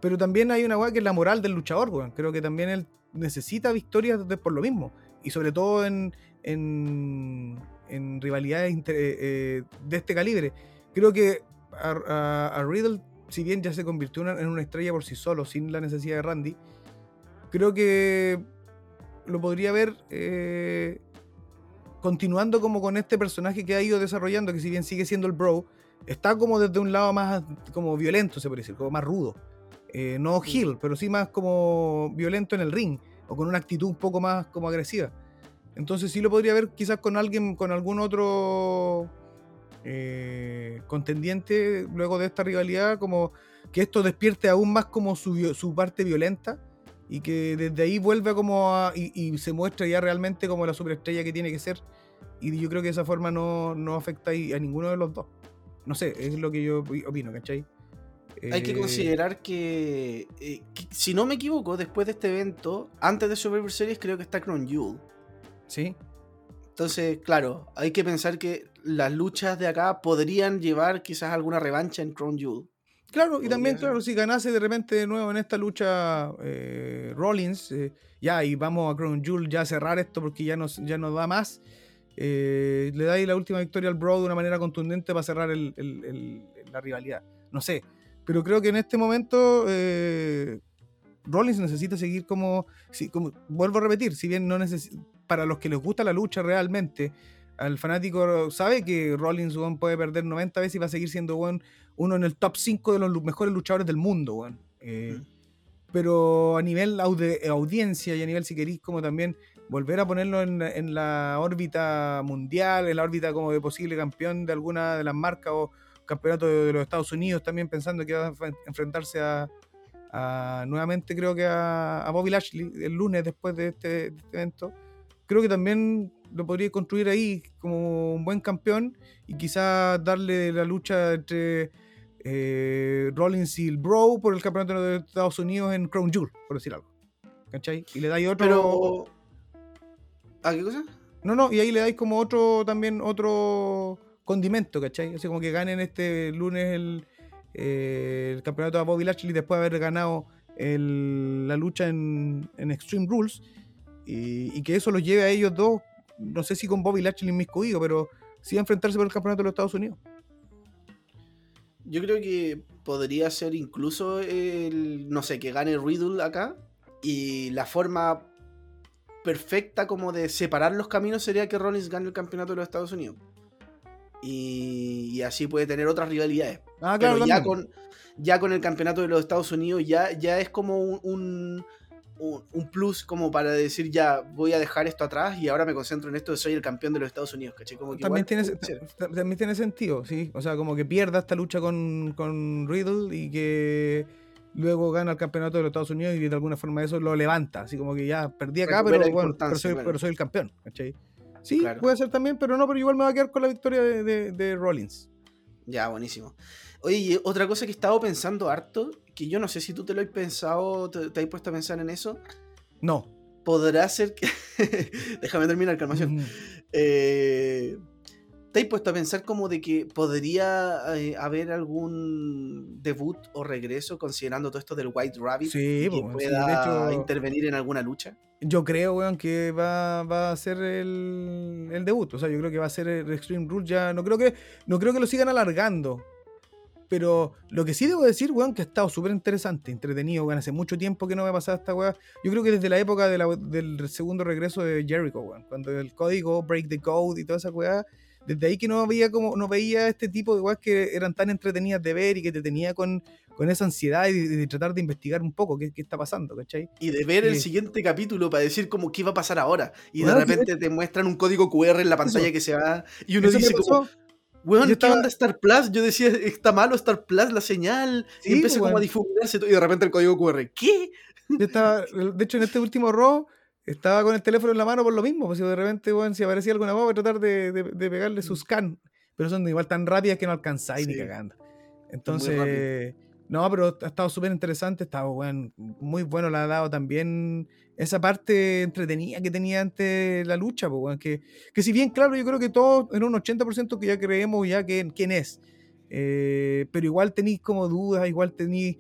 Pero también hay una weá que es la moral del luchador, weón. Creo que también él necesita victorias por lo mismo. Y sobre todo en, en, en rivalidades inter- eh, de este calibre. Creo que a, a- a Riddle, si bien ya se convirtió una- en una estrella por sí solo, sin la necesidad de Randy, creo que lo podría ver eh, continuando como con este personaje que ha ido desarrollando, que si bien sigue siendo el bro, está como desde un lado más como violento, se puede decir, como más rudo. Eh, no heel, pero sí más como violento en el ring, o con una actitud un poco más como agresiva. Entonces sí lo podría ver quizás con alguien, con algún otro eh, contendiente luego de esta rivalidad, como que esto despierte aún más como su, su parte violenta y que desde ahí vuelva como a, y, y se muestra ya realmente como la superestrella que tiene que ser. Y yo creo que de esa forma no, no afecta a ninguno de los dos. No sé, es lo que yo opino, ¿cachai? Hay que Eh, considerar que, eh, que, si no me equivoco, después de este evento, antes de Survivor Series, creo que está Crown Jewel. Sí, Entonces, claro, hay que pensar que las luchas de acá podrían llevar quizás alguna revancha en Crown Jewel. Claro, y también, claro, si ganase de repente de nuevo en esta lucha eh, Rollins, eh, ya, y vamos a Crown Jewel ya a cerrar esto porque ya nos, ya nos da más. eh, le da ahí la última victoria al Bro de una manera contundente para cerrar el- el- el- la rivalidad. No sé, pero creo que en este momento Rollins necesita seguir como, sí, como, vuelvo a repetir, si bien no necesita, para los que les gusta la lucha realmente, al fanático sabe que Rollins puede perder 90 veces y va a seguir siendo uno en el top 5 de los mejores luchadores del mundo. Weón. Eh, Mm. Pero a nivel audiencia y a nivel, si queréis, como también volver a ponerlo en, en la órbita mundial, en la órbita como de posible campeón de alguna de las marcas o campeonato de, de los Estados Unidos, también pensando que va a enfren- enfrentarse a, a- nuevamente creo que a, a Bobby Lashley el lunes después de este, de este evento. Creo que también lo podría construir ahí como un buen campeón y quizás darle la lucha entre eh, Rollins y el Bro por el campeonato de Estados Unidos en Crown Jewel, por decir algo. ¿Cachai? Y le dais otro. Pero. ¿Ah, qué cosa? No, no, y ahí le dais como otro también, otro condimento, ¿cachai? Así como que ganen este lunes el, eh, el campeonato a Bobby Lashley después de haber ganado la lucha en, Extreme Rules y, y que eso los lleve a ellos dos, no sé si con Bobby Lashley inmiscuido, pero sí a enfrentarse por el campeonato de los Estados Unidos. Yo creo que podría ser incluso el. No sé, que gane Riddle acá. Y la forma perfecta como de separar los caminos sería que Rollins gane el campeonato de los Estados Unidos. Y, y así puede tener otras rivalidades. Ah, Pero claro, ya también. con, ya con el campeonato de los Estados Unidos ya, ya es como un, un, plus como para decir ya voy a dejar esto atrás y ahora me concentro en esto de soy el campeón de los Estados Unidos, que también igual tiene, también tiene sentido, sí. O sea, como que pierda esta lucha con, con Riddle y que luego gana el campeonato de los Estados Unidos y de alguna forma eso lo levanta. Así como que ya perdí acá, pero, bueno, pero, soy, pero soy el campeón. ¿cachai? Sí, Claro. puede ser también, pero no, pero igual me va a quedar con la victoria de, de- de Rollins. Ya, buenísimo. Oye, y otra cosa que he estado pensando harto, que yo no sé si tú te lo has pensado, te, te has puesto a pensar en eso, No. podrá ser que... Déjame terminar, calmación. Ujú. Eh, ¿Te has puesto a pensar como de que podría eh, haber algún debut o regreso considerando todo esto del White Rabbit Sí, que sí, pueda de hecho- intervenir en alguna lucha? Yo creo, weón, que va, va a ser el, el debut. O sea, yo creo que va a ser el Extreme Rules ya. No creo que, no creo que lo sigan alargando. Pero lo que sí debo decir, weón, que ha estado súper interesante, entretenido, weón. Hace mucho tiempo que no me ha pasado esta weá. Yo creo que desde la época de la- del segundo regreso de Jericho, weón. Cuando el código, Break the Code y toda esa weá. Desde ahí que no veía como, no veía este tipo de weas que eran tan entretenidas de ver y que te tenía con, con esa ansiedad y de, de tratar de investigar un poco qué, qué está pasando, ¿cachai? Y de ver el siguiente capítulo para decir como qué va a pasar ahora. Y Bueno, de repente te muestran un código QR en la pantalla que se va y uno dice como, weón, ¿qué estaba- onda Star Plus? Yo decía, está malo Star Plus, la señal. Sí, y empieza como weón. a difuminarse todo, y de repente el código QR. ¿Qué? Yo estaba, de hecho, en este último Raw, estaba con el teléfono en la mano por lo mismo. Pues si de repente, bueno, si aparecía alguna voz, voy a tratar de, de- de pegarle su scan. Pero son igual tan rápidas que no alcanzáis ni Sí. cagando. rápido. Entonces, no, pero ha estado súper interesante. Estaba, bueno, muy bueno, le ha dado también esa parte entretenida que tenía antes la lucha. Pues, weón, que, que si bien, claro, yo creo que todos en un 80% que ya creemos ya que, quién es. Eh, pero igual tenéis como dudas, igual tenéis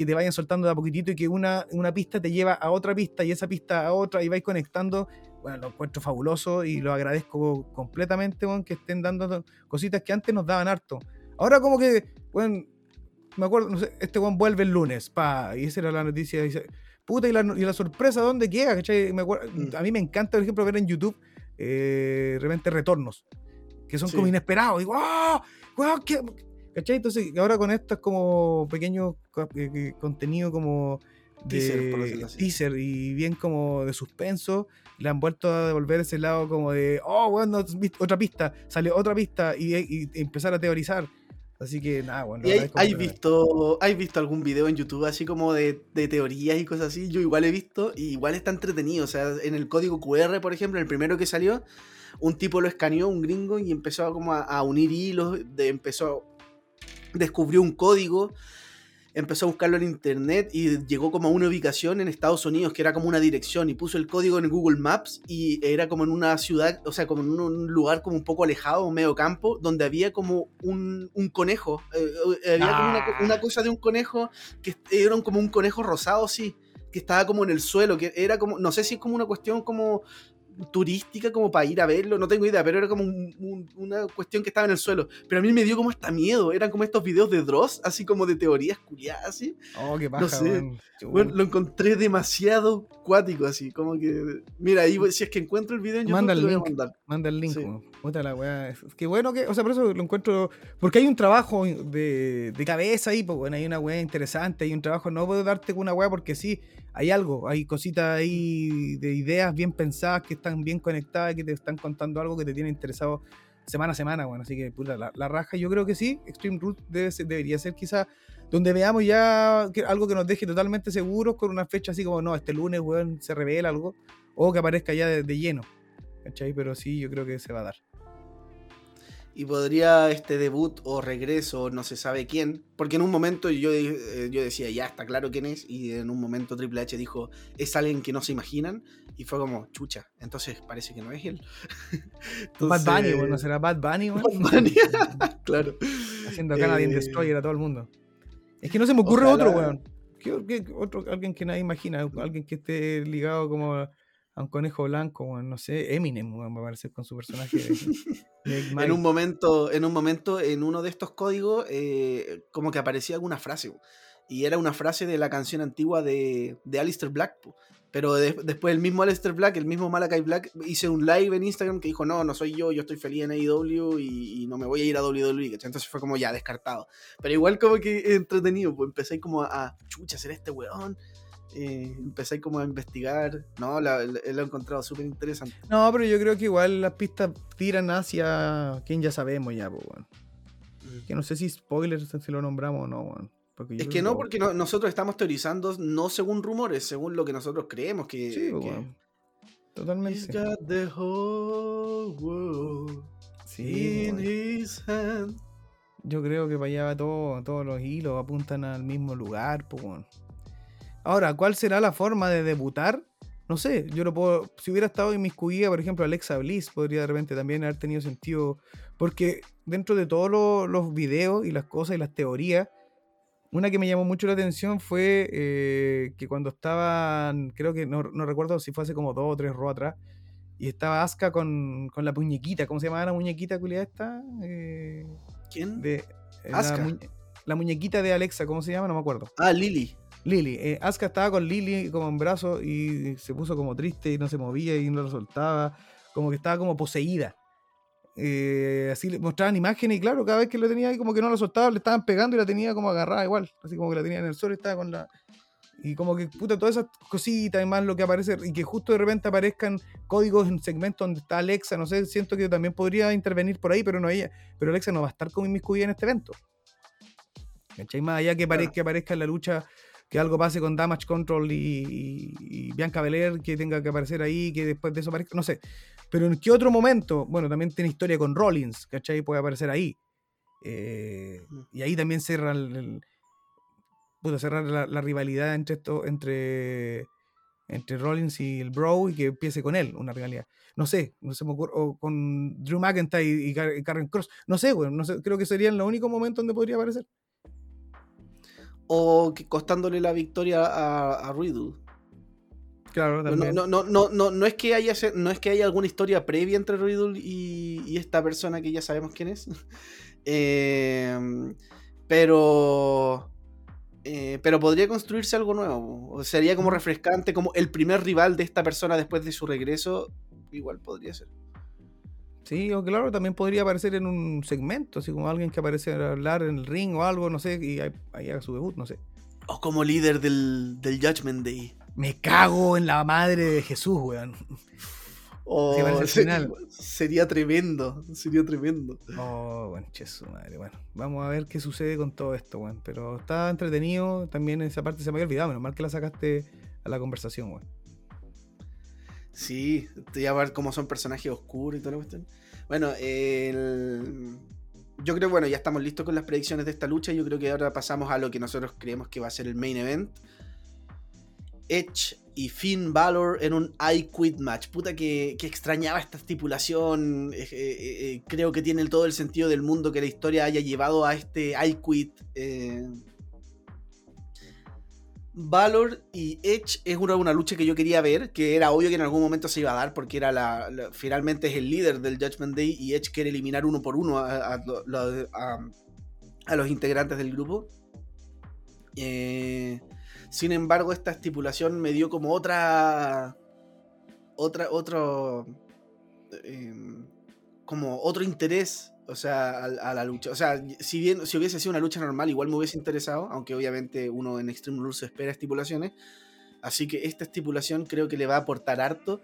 que te vayan soltando de a poquitito y que una, una pista te lleva a otra pista y esa pista a otra y vais conectando. Bueno, lo encuentro fabuloso y lo agradezco completamente, weón, que estén dando cositas que antes nos daban harto. Ahora como que, bueno, me acuerdo, no sé, este weón vuelve el lunes, pa, y esa era la noticia, y puta, y la, y la sorpresa, ¿dónde queda? ¿Cachai? Me acuerdo- Mm. A mí me encanta, por ejemplo, ver en YouTube, eh, de repente retornos, que son Sí. como inesperados, digo, ¡ah! ¡Wow! ¿qué? ¿Cachai? Entonces, ahora con estos como pequeños eh, eh, contenido como de Teaser, por decirlo así. teaser y bien como de suspenso, le han vuelto a devolver ese lado como de, oh, bueno, otra pista, salió otra pista y, y empezar a teorizar. Así que nada, bueno. ¿Y hay, visto, ¿Has visto algún video en YouTube así como de, de teorías y cosas así? Yo igual he visto y igual está entretenido. O sea, en el código QR, por ejemplo, el primero que salió, un tipo lo escaneó, un gringo, y empezó a como a, a unir hilos, de, empezó, descubrió un código, empezó a buscarlo en internet y llegó como a una ubicación en Estados Unidos que era como una dirección y puso el código en Google Maps y era como en una ciudad, o sea, como en un lugar como un poco alejado, un medio campo, donde había como un, un conejo. eh, eh, había como una, co- Ah. una cosa de un conejo que era como un conejo rosado, sí, que estaba como en el suelo, que era como, no sé si es como una cuestión como turística como para ir a verlo, no tengo idea, pero era como un- un- una cuestión que estaba en el suelo. Pero a mí me dio como hasta miedo, eran como estos videos de Dross, así como de teorías culiadas, así. Oh, qué paja, sé. weón. Bueno, lo encontré demasiado cuático, así, como que... Mira, ahí si es que encuentro el video en YouTube, Manda te el lo voy a link. mandar. Manda el link, Sí. Puta la weá. Es- Qué bueno que. O sea, por eso lo encuentro. Porque hay un trabajo de, de cabeza ahí, pues bueno, hay una weá interesante, hay un trabajo. No puedo darte una weá porque sí, hay algo, hay cositas ahí de ideas bien pensadas que están bien conectadas, que te están contando algo que te tiene interesado semana a semana, bueno. Así que, puta, la, la raja, yo creo que sí. Extreme Root debe ser- debería ser quizá donde veamos ya que- algo que nos deje totalmente seguros con una fecha así como, no, este lunes, weón, se revela algo. O que aparezca ya de, de lleno. ¿Cachai? Pero sí, yo creo que se va a dar. Y podría este debut o regreso, no se sabe quién, porque en un momento yo, eh, yo decía, ya está claro quién es, y en un momento Triple H dijo, es alguien que no se imaginan, y fue como, chucha, entonces parece que no es él. Bad Bunny, bueno, será Bad Bunny, weón? Bad Bunny, claro. Haciendo Canadian Eh, Destroyer a todo el mundo. Es que no se me ocurre otro, weón. ¿Qué, qué- otro, alguien que nadie imagina, alguien que esté ligado como a un conejo blanco, no sé, Eminem, va a aparecer con su personaje de, de. En un momento, en un momento, en uno de estos códigos, eh, como que aparecía alguna frase. Y era una frase de la canción antigua de, de Alistair Black. Pero de- después el mismo Alistair Black, el mismo Malakai Black, hizo un live en Instagram que dijo, no, no soy yo, yo estoy feliz en AEW y, y no me voy a ir a WWE. Entonces fue como ya descartado. Pero igual como que entretenido, pues empecé como a, a, chucha, ¿será este weón? Eh, empecé como a investigar. No, la- la- lo he encontrado súper interesante. No, pero yo creo que igual las pistas tiran hacia quien ya sabemos ya, pues. Que no sé si spoilers si lo nombramos o no, yo Es que no, porque no- nosotros estamos teorizando no según rumores, según lo que nosotros creemos que. Sí, que-. He's Totalmente. got the whole world Sí, in weón. his hand. Yo creo que para allá va todo, todos los hilos apuntan al mismo lugar, pues, weón. Ahora, ¿cuál será la forma de debutar? No sé, yo lo puedo. Si hubiera estado inmiscuida, por ejemplo, Alexa Bliss, podría de repente también haber tenido sentido. Porque dentro de todos lo- los videos y las cosas y las teorías, una que me llamó mucho la atención fue eh, que cuando estaban, creo que no, no recuerdo si fue hace como dos o tres ro atrás, y estaba Asuka con, con la muñequita, ¿cómo se llamaba la muñequita culiada esta? Eh, ¿Quién? de eh, la, Asuka. muñe- la muñequita de Alexa, ¿cómo se llama? No me acuerdo. Ah, Lily. Lily. Eh, Asuka estaba con Lily como en brazos y se puso como triste y no se movía y no lo soltaba. Como que estaba como poseída. Eh, así le mostraban imágenes y claro, cada vez que lo tenía ahí como que no lo soltaba, le estaban pegando y la tenía como agarrada igual. Así como que la tenía en el suelo y estaba con la... Y como que, puta, todas esas cositas y más lo que aparece, y que justo de repente aparezcan códigos en segmentos donde está Alexa, no sé, siento que también podría intervenir por ahí, pero no ella. Pero Alexa no va a estar con inmiscuida en este evento. ¿Cachai? Más allá que, pare- que aparezca en la lucha, que algo pase con Damage Control y, y- Bianca Belair, que tenga que aparecer ahí, que después de eso aparezca, no sé. Pero en qué otro momento, bueno, también tiene historia con Rollins, ¿cachai? Puede aparecer ahí. Eh, y ahí también cierra el, el- cerrar la, rivalidad entre entre entre Rollins y el Bro y que empiece con él una rivalidad. No sé, no se me ocurre, o con Drew McIntyre y Karen Cross. No sé, güey, no sé, creo que serían los únicos momentos donde podría aparecer. O que costándole la victoria a, a Riddle. Claro, también. no, no, no, no, no es que haya no es que haya alguna historia previa entre Riddle y, y esta persona que ya sabemos quién es. Eh, pero. eh, pero podría construirse algo nuevo. O sería como refrescante, como el primer rival de esta persona después de su regreso. Igual podría ser. Sí, o claro, también podría aparecer en un segmento, así como alguien que aparece a hablar en el ring o algo, no sé, y ahí, ahí haga su debut, no sé. O como líder del, del Judgment Day. Me cago en la madre de Jesús, weón. O Sí, parece el sería, final. sería tremendo. Sería tremendo. Oh, bueno, che, su madre. Bueno, vamos a ver qué sucede con todo esto, weón. Pero está entretenido, también esa parte se me había olvidado, menos mal que la sacaste a la conversación, weón. Sí, te iba a ver cómo son personajes oscuros y toda la cuestión. Bueno, el- yo creo, bueno, ya estamos listos con las predicciones de esta lucha. Yo creo que ahora pasamos a lo que nosotros creemos que va a ser el main event. Edge y Finn Balor en un I Quit match. Puta que, que extrañaba esta estipulación. eh, eh, eh, creo que tiene todo el sentido del mundo que la historia haya llevado a este I Quit. Valor y Edge es una, una lucha que yo quería ver, que era obvio que en algún momento se iba a dar porque era la, finalmente es el líder del Judgment Day y Edge quiere eliminar uno por uno a los integrantes del grupo. Eh, sin embargo, esta estipulación me dio como otra. Otra. Otro. em, como otro interés. O sea, a, a la lucha. O sea, si bien si hubiese sido una lucha normal, igual me hubiese interesado. Aunque obviamente uno en Extreme Rules espera estipulaciones. Así que esta estipulación creo que le va a aportar harto.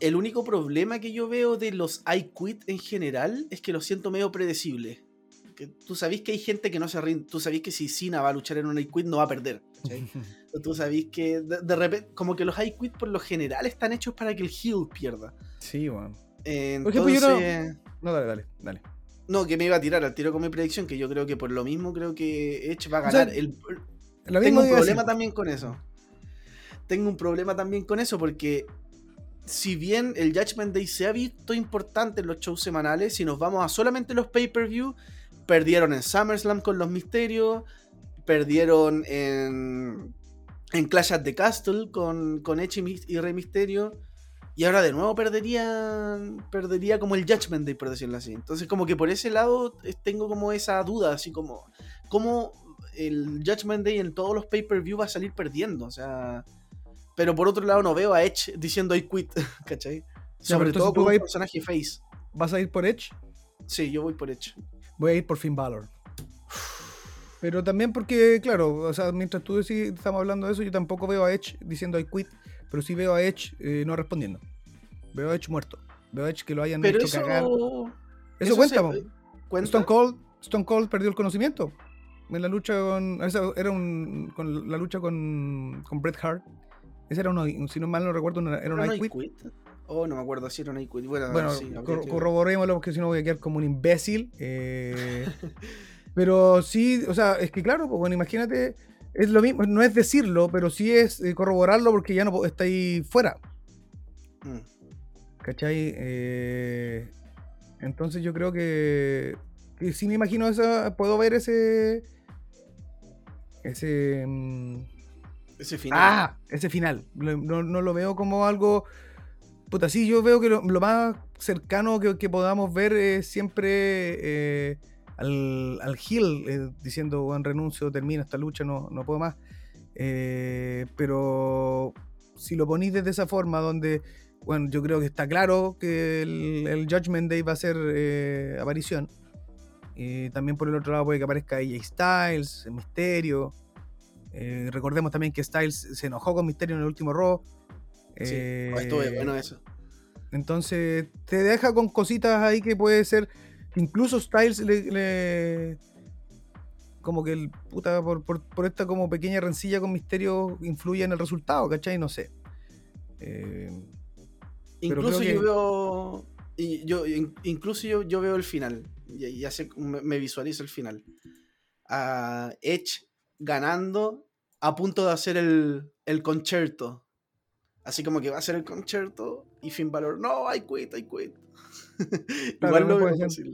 El único problema que yo veo de los I Quit en general es que lo siento medio predecible. Que tú sabés que hay gente que no se rinde. Tú sabés que si Cena va a luchar en un I Quit no va a perder. ¿cachai? Tú sabés que de, de repente, como que los I Quit por lo general están hechos para que el heel pierda. Sí, weón. Eh, Por ejemplo, yo no- Entonces, No, dale, dale, dale. no, que me iba a tirar al tiro con mi predicción, que yo creo que por lo mismo creo que Edge va a O sea, ganar. El- Lo tengo un problema también con eso. Tengo un problema también con eso porque si bien el Judgment Day se ha visto importante en los shows semanales, si nos vamos a solamente los pay-per-view, perdieron en SummerSlam con los misterios, perdieron en, en Clash at the Castle con, con Edge y, y Rey Misterio. Y ahora de nuevo perdería, perdería como el Judgment Day, por decirlo así. Entonces como que por ese lado eh, tengo como esa duda, así como, ¿cómo el Judgment Day en todos los pay-per-view va a salir perdiendo? O sea, pero por otro lado no veo a Edge diciendo I quit, ¿cachai? Sobre todo con un ir- personaje face. ¿Vas a ir por Edge? Sí, yo voy por Edge. Voy a ir por Finn Balor. Pero también porque, claro, o sea, mientras tú decís, estamos hablando de eso, yo tampoco veo a Edge diciendo I quit, pero sí veo a Edge eh, no respondiendo. Veo a Edge muerto. Veo a Edge que lo hayan Pero hecho eso... cagar. Eso, cuenta, se-. ¿Cuenta? Stone Cold, Stone Cold perdió el conocimiento. En la lucha con. esa era un. con la lucha con. con Bret Hart. Ese era uno, si no mal no recuerdo, era ¿Era un I quit. quit? Oh, no me acuerdo si era un quit. Bueno, Bueno, sí, cor- que- corroborémoslo porque si no voy a quedar como un imbécil. eh, pero sí, o sea, es que claro, pues bueno, imagínate, es lo mismo, no es decirlo, pero sí es eh, corroborarlo porque ya no está ahí fuera, Mm. ¿cachai? Eh, entonces yo creo que, que sí me imagino esa, puedo ver ese... Ese... mm, Ese final. Ah, ese final. No, no lo veo como algo. Puta, sí, yo veo que lo, lo más cercano que, que podamos ver es siempre eh, al, al Hill eh, diciendo, bueno, renuncio, termino esta lucha, no, no puedo más. Eh, pero si lo ponís de esa forma, donde, bueno, yo creo que está claro que el, el Judgment Day va a ser eh, aparición. Y también por el otro lado puede que aparezca AJ Styles, Misterio. Recordemos también que Styles se enojó con Misterio en el último Raw. Sí, estuvo bueno eso. entonces te deja con cositas ahí que puede ser. Incluso Styles le. le- como que el puta por, por- por esta como pequeña rencilla con Misterio influye en el resultado, ¿cachai? No sé. Eh, Incluso yo que- veo. y yo, in- incluso yo, yo veo el final. Ya, ya sé, me, me visualizo el final. A Edge ganando a punto de hacer el, el concierto. Así como que va a hacer el concierto y Finn Balor, no, I quit, I quit. Igual no puede ser.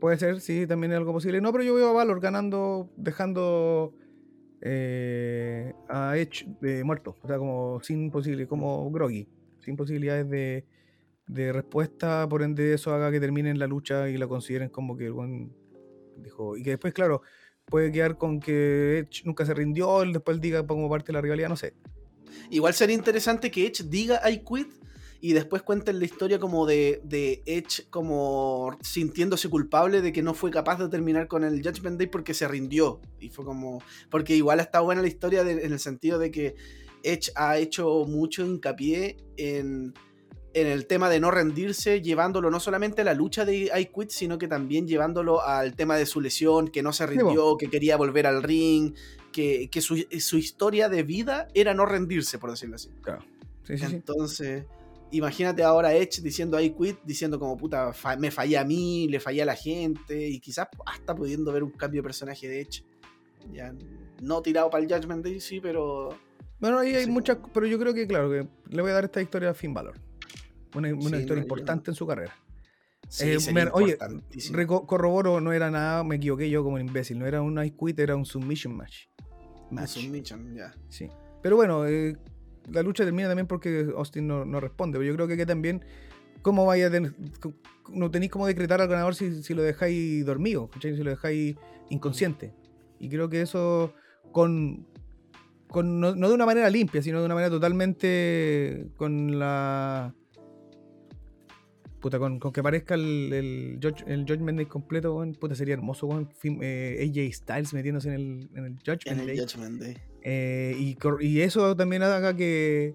Puede ser, sí, también es algo posible. No, pero yo veo a Valor ganando, dejando eh, a Edge eh, muerto. O sea, como sin posible, como groggy. Sin posibilidades de, de respuesta. Por ende, eso haga que terminen la lucha y la consideren como que el buen dijo. Y que después, claro, puede quedar con que Edge nunca se rindió. Él después diga como parte de la rivalidad, no sé. Igual sería interesante que Edge diga I quit y después cuenten la historia como de, de Edge como sintiéndose culpable de que no fue capaz de terminar con el Judgment Day porque se rindió. Y fue como. Porque igual está buena la historia de- en el sentido de que Edge ha hecho mucho hincapié en, en el tema de no rendirse, llevándolo no solamente a la lucha de I Quit, sino que también llevándolo al tema de su lesión, que no se rindió, que quería volver al ring, que, que su, su historia de vida era no rendirse, por decirlo así. Claro. Sí, sí, sí. Imagínate ahora Edge diciendo I quit, diciendo como puta, fa- me fallé a mí, le fallé a la gente, y quizás hasta pudiendo ver un cambio de personaje de Edge. Ya no tirado para el Judgment Day, sí, pero. Bueno, ahí hay Sí. muchas, pero yo creo que, claro, que le voy a dar esta historia a Finn Balor. Una, una Sí, historia no, importante en su carrera. Sí, Eh, oye, corroboro, no era nada, me equivoqué yo como un imbécil, no era un I Quit, era un Submission Match. Un match. submission, ya. Sí. Pero bueno, eh, la lucha termina también porque Austin no, no responde. Pero yo creo que también, ¿cómo vaya a tener, no tenéis cómo decretar al ganador si, si lo dejáis dormido, si lo dejáis inconsciente. Y creo que eso con, con no de una manera limpia, sino de una manera totalmente con la puta, con, con que aparezca el, el, Judge- el Judgment Day completo, weón, puta, sería hermoso, weón, eh, AJ Styles metiéndose en el, en el Judgment En el Day. Judgment Day. Eh, y, eso también haga que,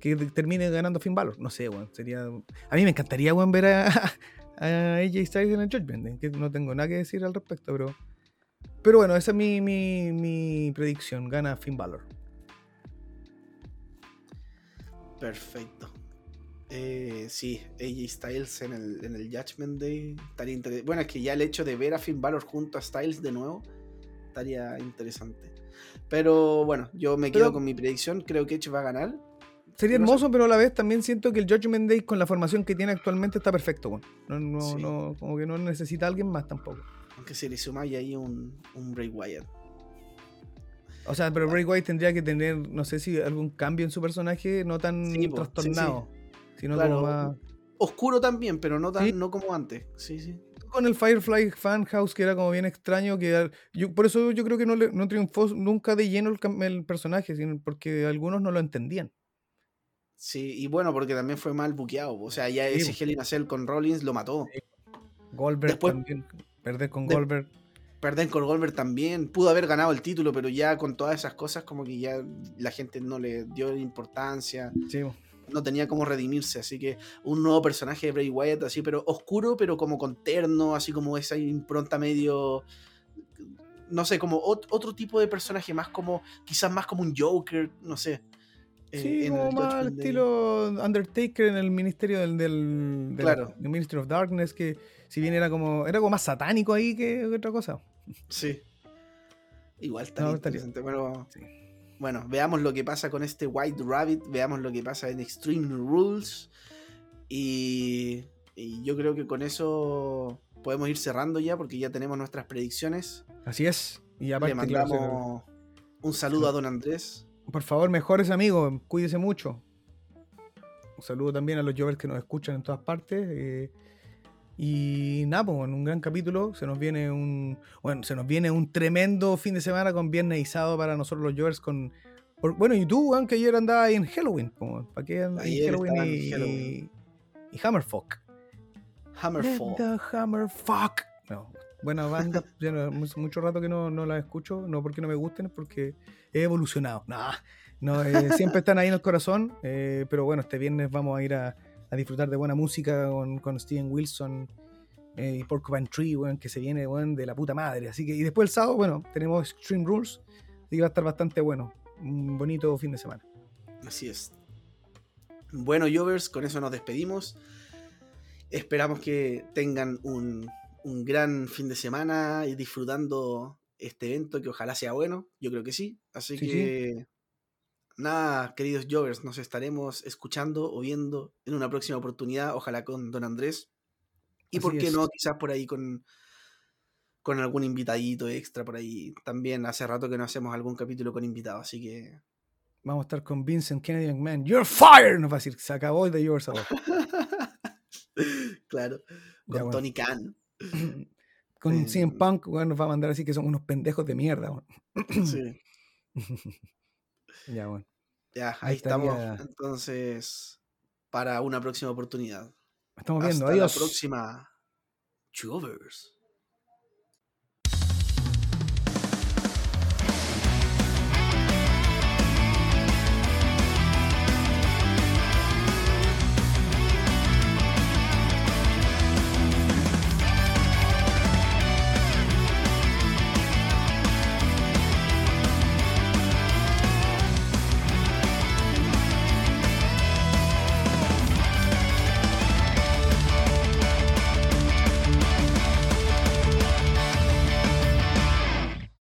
que termine ganando Finn Balor. No sé, weón. Sería. A mí me encantaría, weón, ver a, a AJ Styles en el Judgment. Day, que no tengo nada que decir al respecto, pero. Pero bueno, esa es mi, mi, mi predicción. Gana Finn Balor. Perfecto. Eh, sí, AJ Styles en el, en el Judgment Day estaría interesante. Bueno, es que ya el hecho de ver a Finn Balor junto a Styles de nuevo estaría interesante. Pero bueno, yo me quedo Pero- con mi predicción. Creo que Edge va a ganar. Sería hermoso, pero a la vez también siento que el Judgment Day con la formación que tiene actualmente está perfecto. No, no, Sí. no, como que no necesita a alguien más tampoco. Aunque se le suma ahí un, un Bray Wyatt. O sea, pero Bray Wyatt tendría que tener, no sé si algún cambio en su personaje, no tan sí, trastornado, sino Claro. como más. Oscuro también, pero no, tan, Sí. no como antes. Sí, sí. con el Firefly Fan House, que era como bien extraño, que yo, por eso yo creo que no, le- no triunfó nunca de lleno el, personaje, sino porque algunos no lo entendían. Sí, y bueno, porque también fue mal buqueado. O sea, ya Sí, ese a Cell con Rollins lo mató. Goldberg Después- también, perder con de- Goldberg. Perder con Goldberg también. Pudo haber ganado el título, pero ya con todas esas cosas, como que ya la gente no le dio importancia. Sí, No tenía cómo redimirse. Así que un nuevo personaje de Bray Wyatt, así, pero oscuro, pero como con terno, así como esa impronta medio. No sé, como ot- otro tipo de personaje, más como. Quizás más como un Joker, no sé. eh, sí en como el más estilo Undertaker en el ministerio del, del, de la- Claro. del Ministry of Darkness, que si bien era como era como más satánico ahí que otra cosa. Sí. Igual está No, interesante. Pero Sí. Bueno, veamos lo que pasa con este White Rabbit. Veamos lo que pasa en Extreme Rules. Y, y yo creo que con eso podemos ir cerrando ya, porque ya tenemos nuestras predicciones. Así es. Y Le aparte, claro, se- mandamos un saludo a Don Andrés. Por favor, mejores amigos, cuídese mucho. Un saludo también a los jovers que nos escuchan en todas partes. eh, y nada, pues, en un gran capítulo se nos viene un. Bueno, se nos viene un tremendo fin de semana con viernes y sábado para nosotros los jovers con. por- bueno, y tú, weón, que ayer andabas ahí en Halloween. Como, ¿Para qué andas en Halloween y, Halloween. y Hammerfuck? The Hammerfuck. No, buena banda. ya no- mucho rato que no, no la escucho. No porque no me gusten, es porque he evolucionado. Nah, no, eh, siempre están ahí en el corazón. eh, pero bueno, este viernes vamos a ir a, a disfrutar de buena música con, con Steven Wilson eh, y Porcupine Tree, weón, que se viene weón, de la puta madre. Así que, y después el sábado, bueno, tenemos Extreme Rules. Así que va a estar bastante bueno. Un bonito fin de semana. Así es. Bueno, Jovers, con eso nos despedimos. Esperamos que tengan un, un gran fin de semana y disfrutando este evento que ojalá sea bueno. Yo creo que sí. Así Sí, que nada, queridos Jovers, nos estaremos escuchando o viendo en una próxima oportunidad, ojalá con Don Andrés. Y Así por qué es. no, quizás por ahí con, con algún invitadito extra por ahí. También hace rato que no hacemos algún capítulo con invitado, así que Vamos a estar con Vincent Kennedy McMahon. You're fired. Nos va a decir, se acabó el de Yours claro, con Ya, bueno. Tony Khan. Con Eh, CM Punk, nos va a mandar así que son unos pendejos de mierda. Sí, ya, bueno. ya, Ahí ahí estamos. estaría. Entonces, para una próxima oportunidad. Estamos viendo. Hasta Adiós. la próxima. Jovers.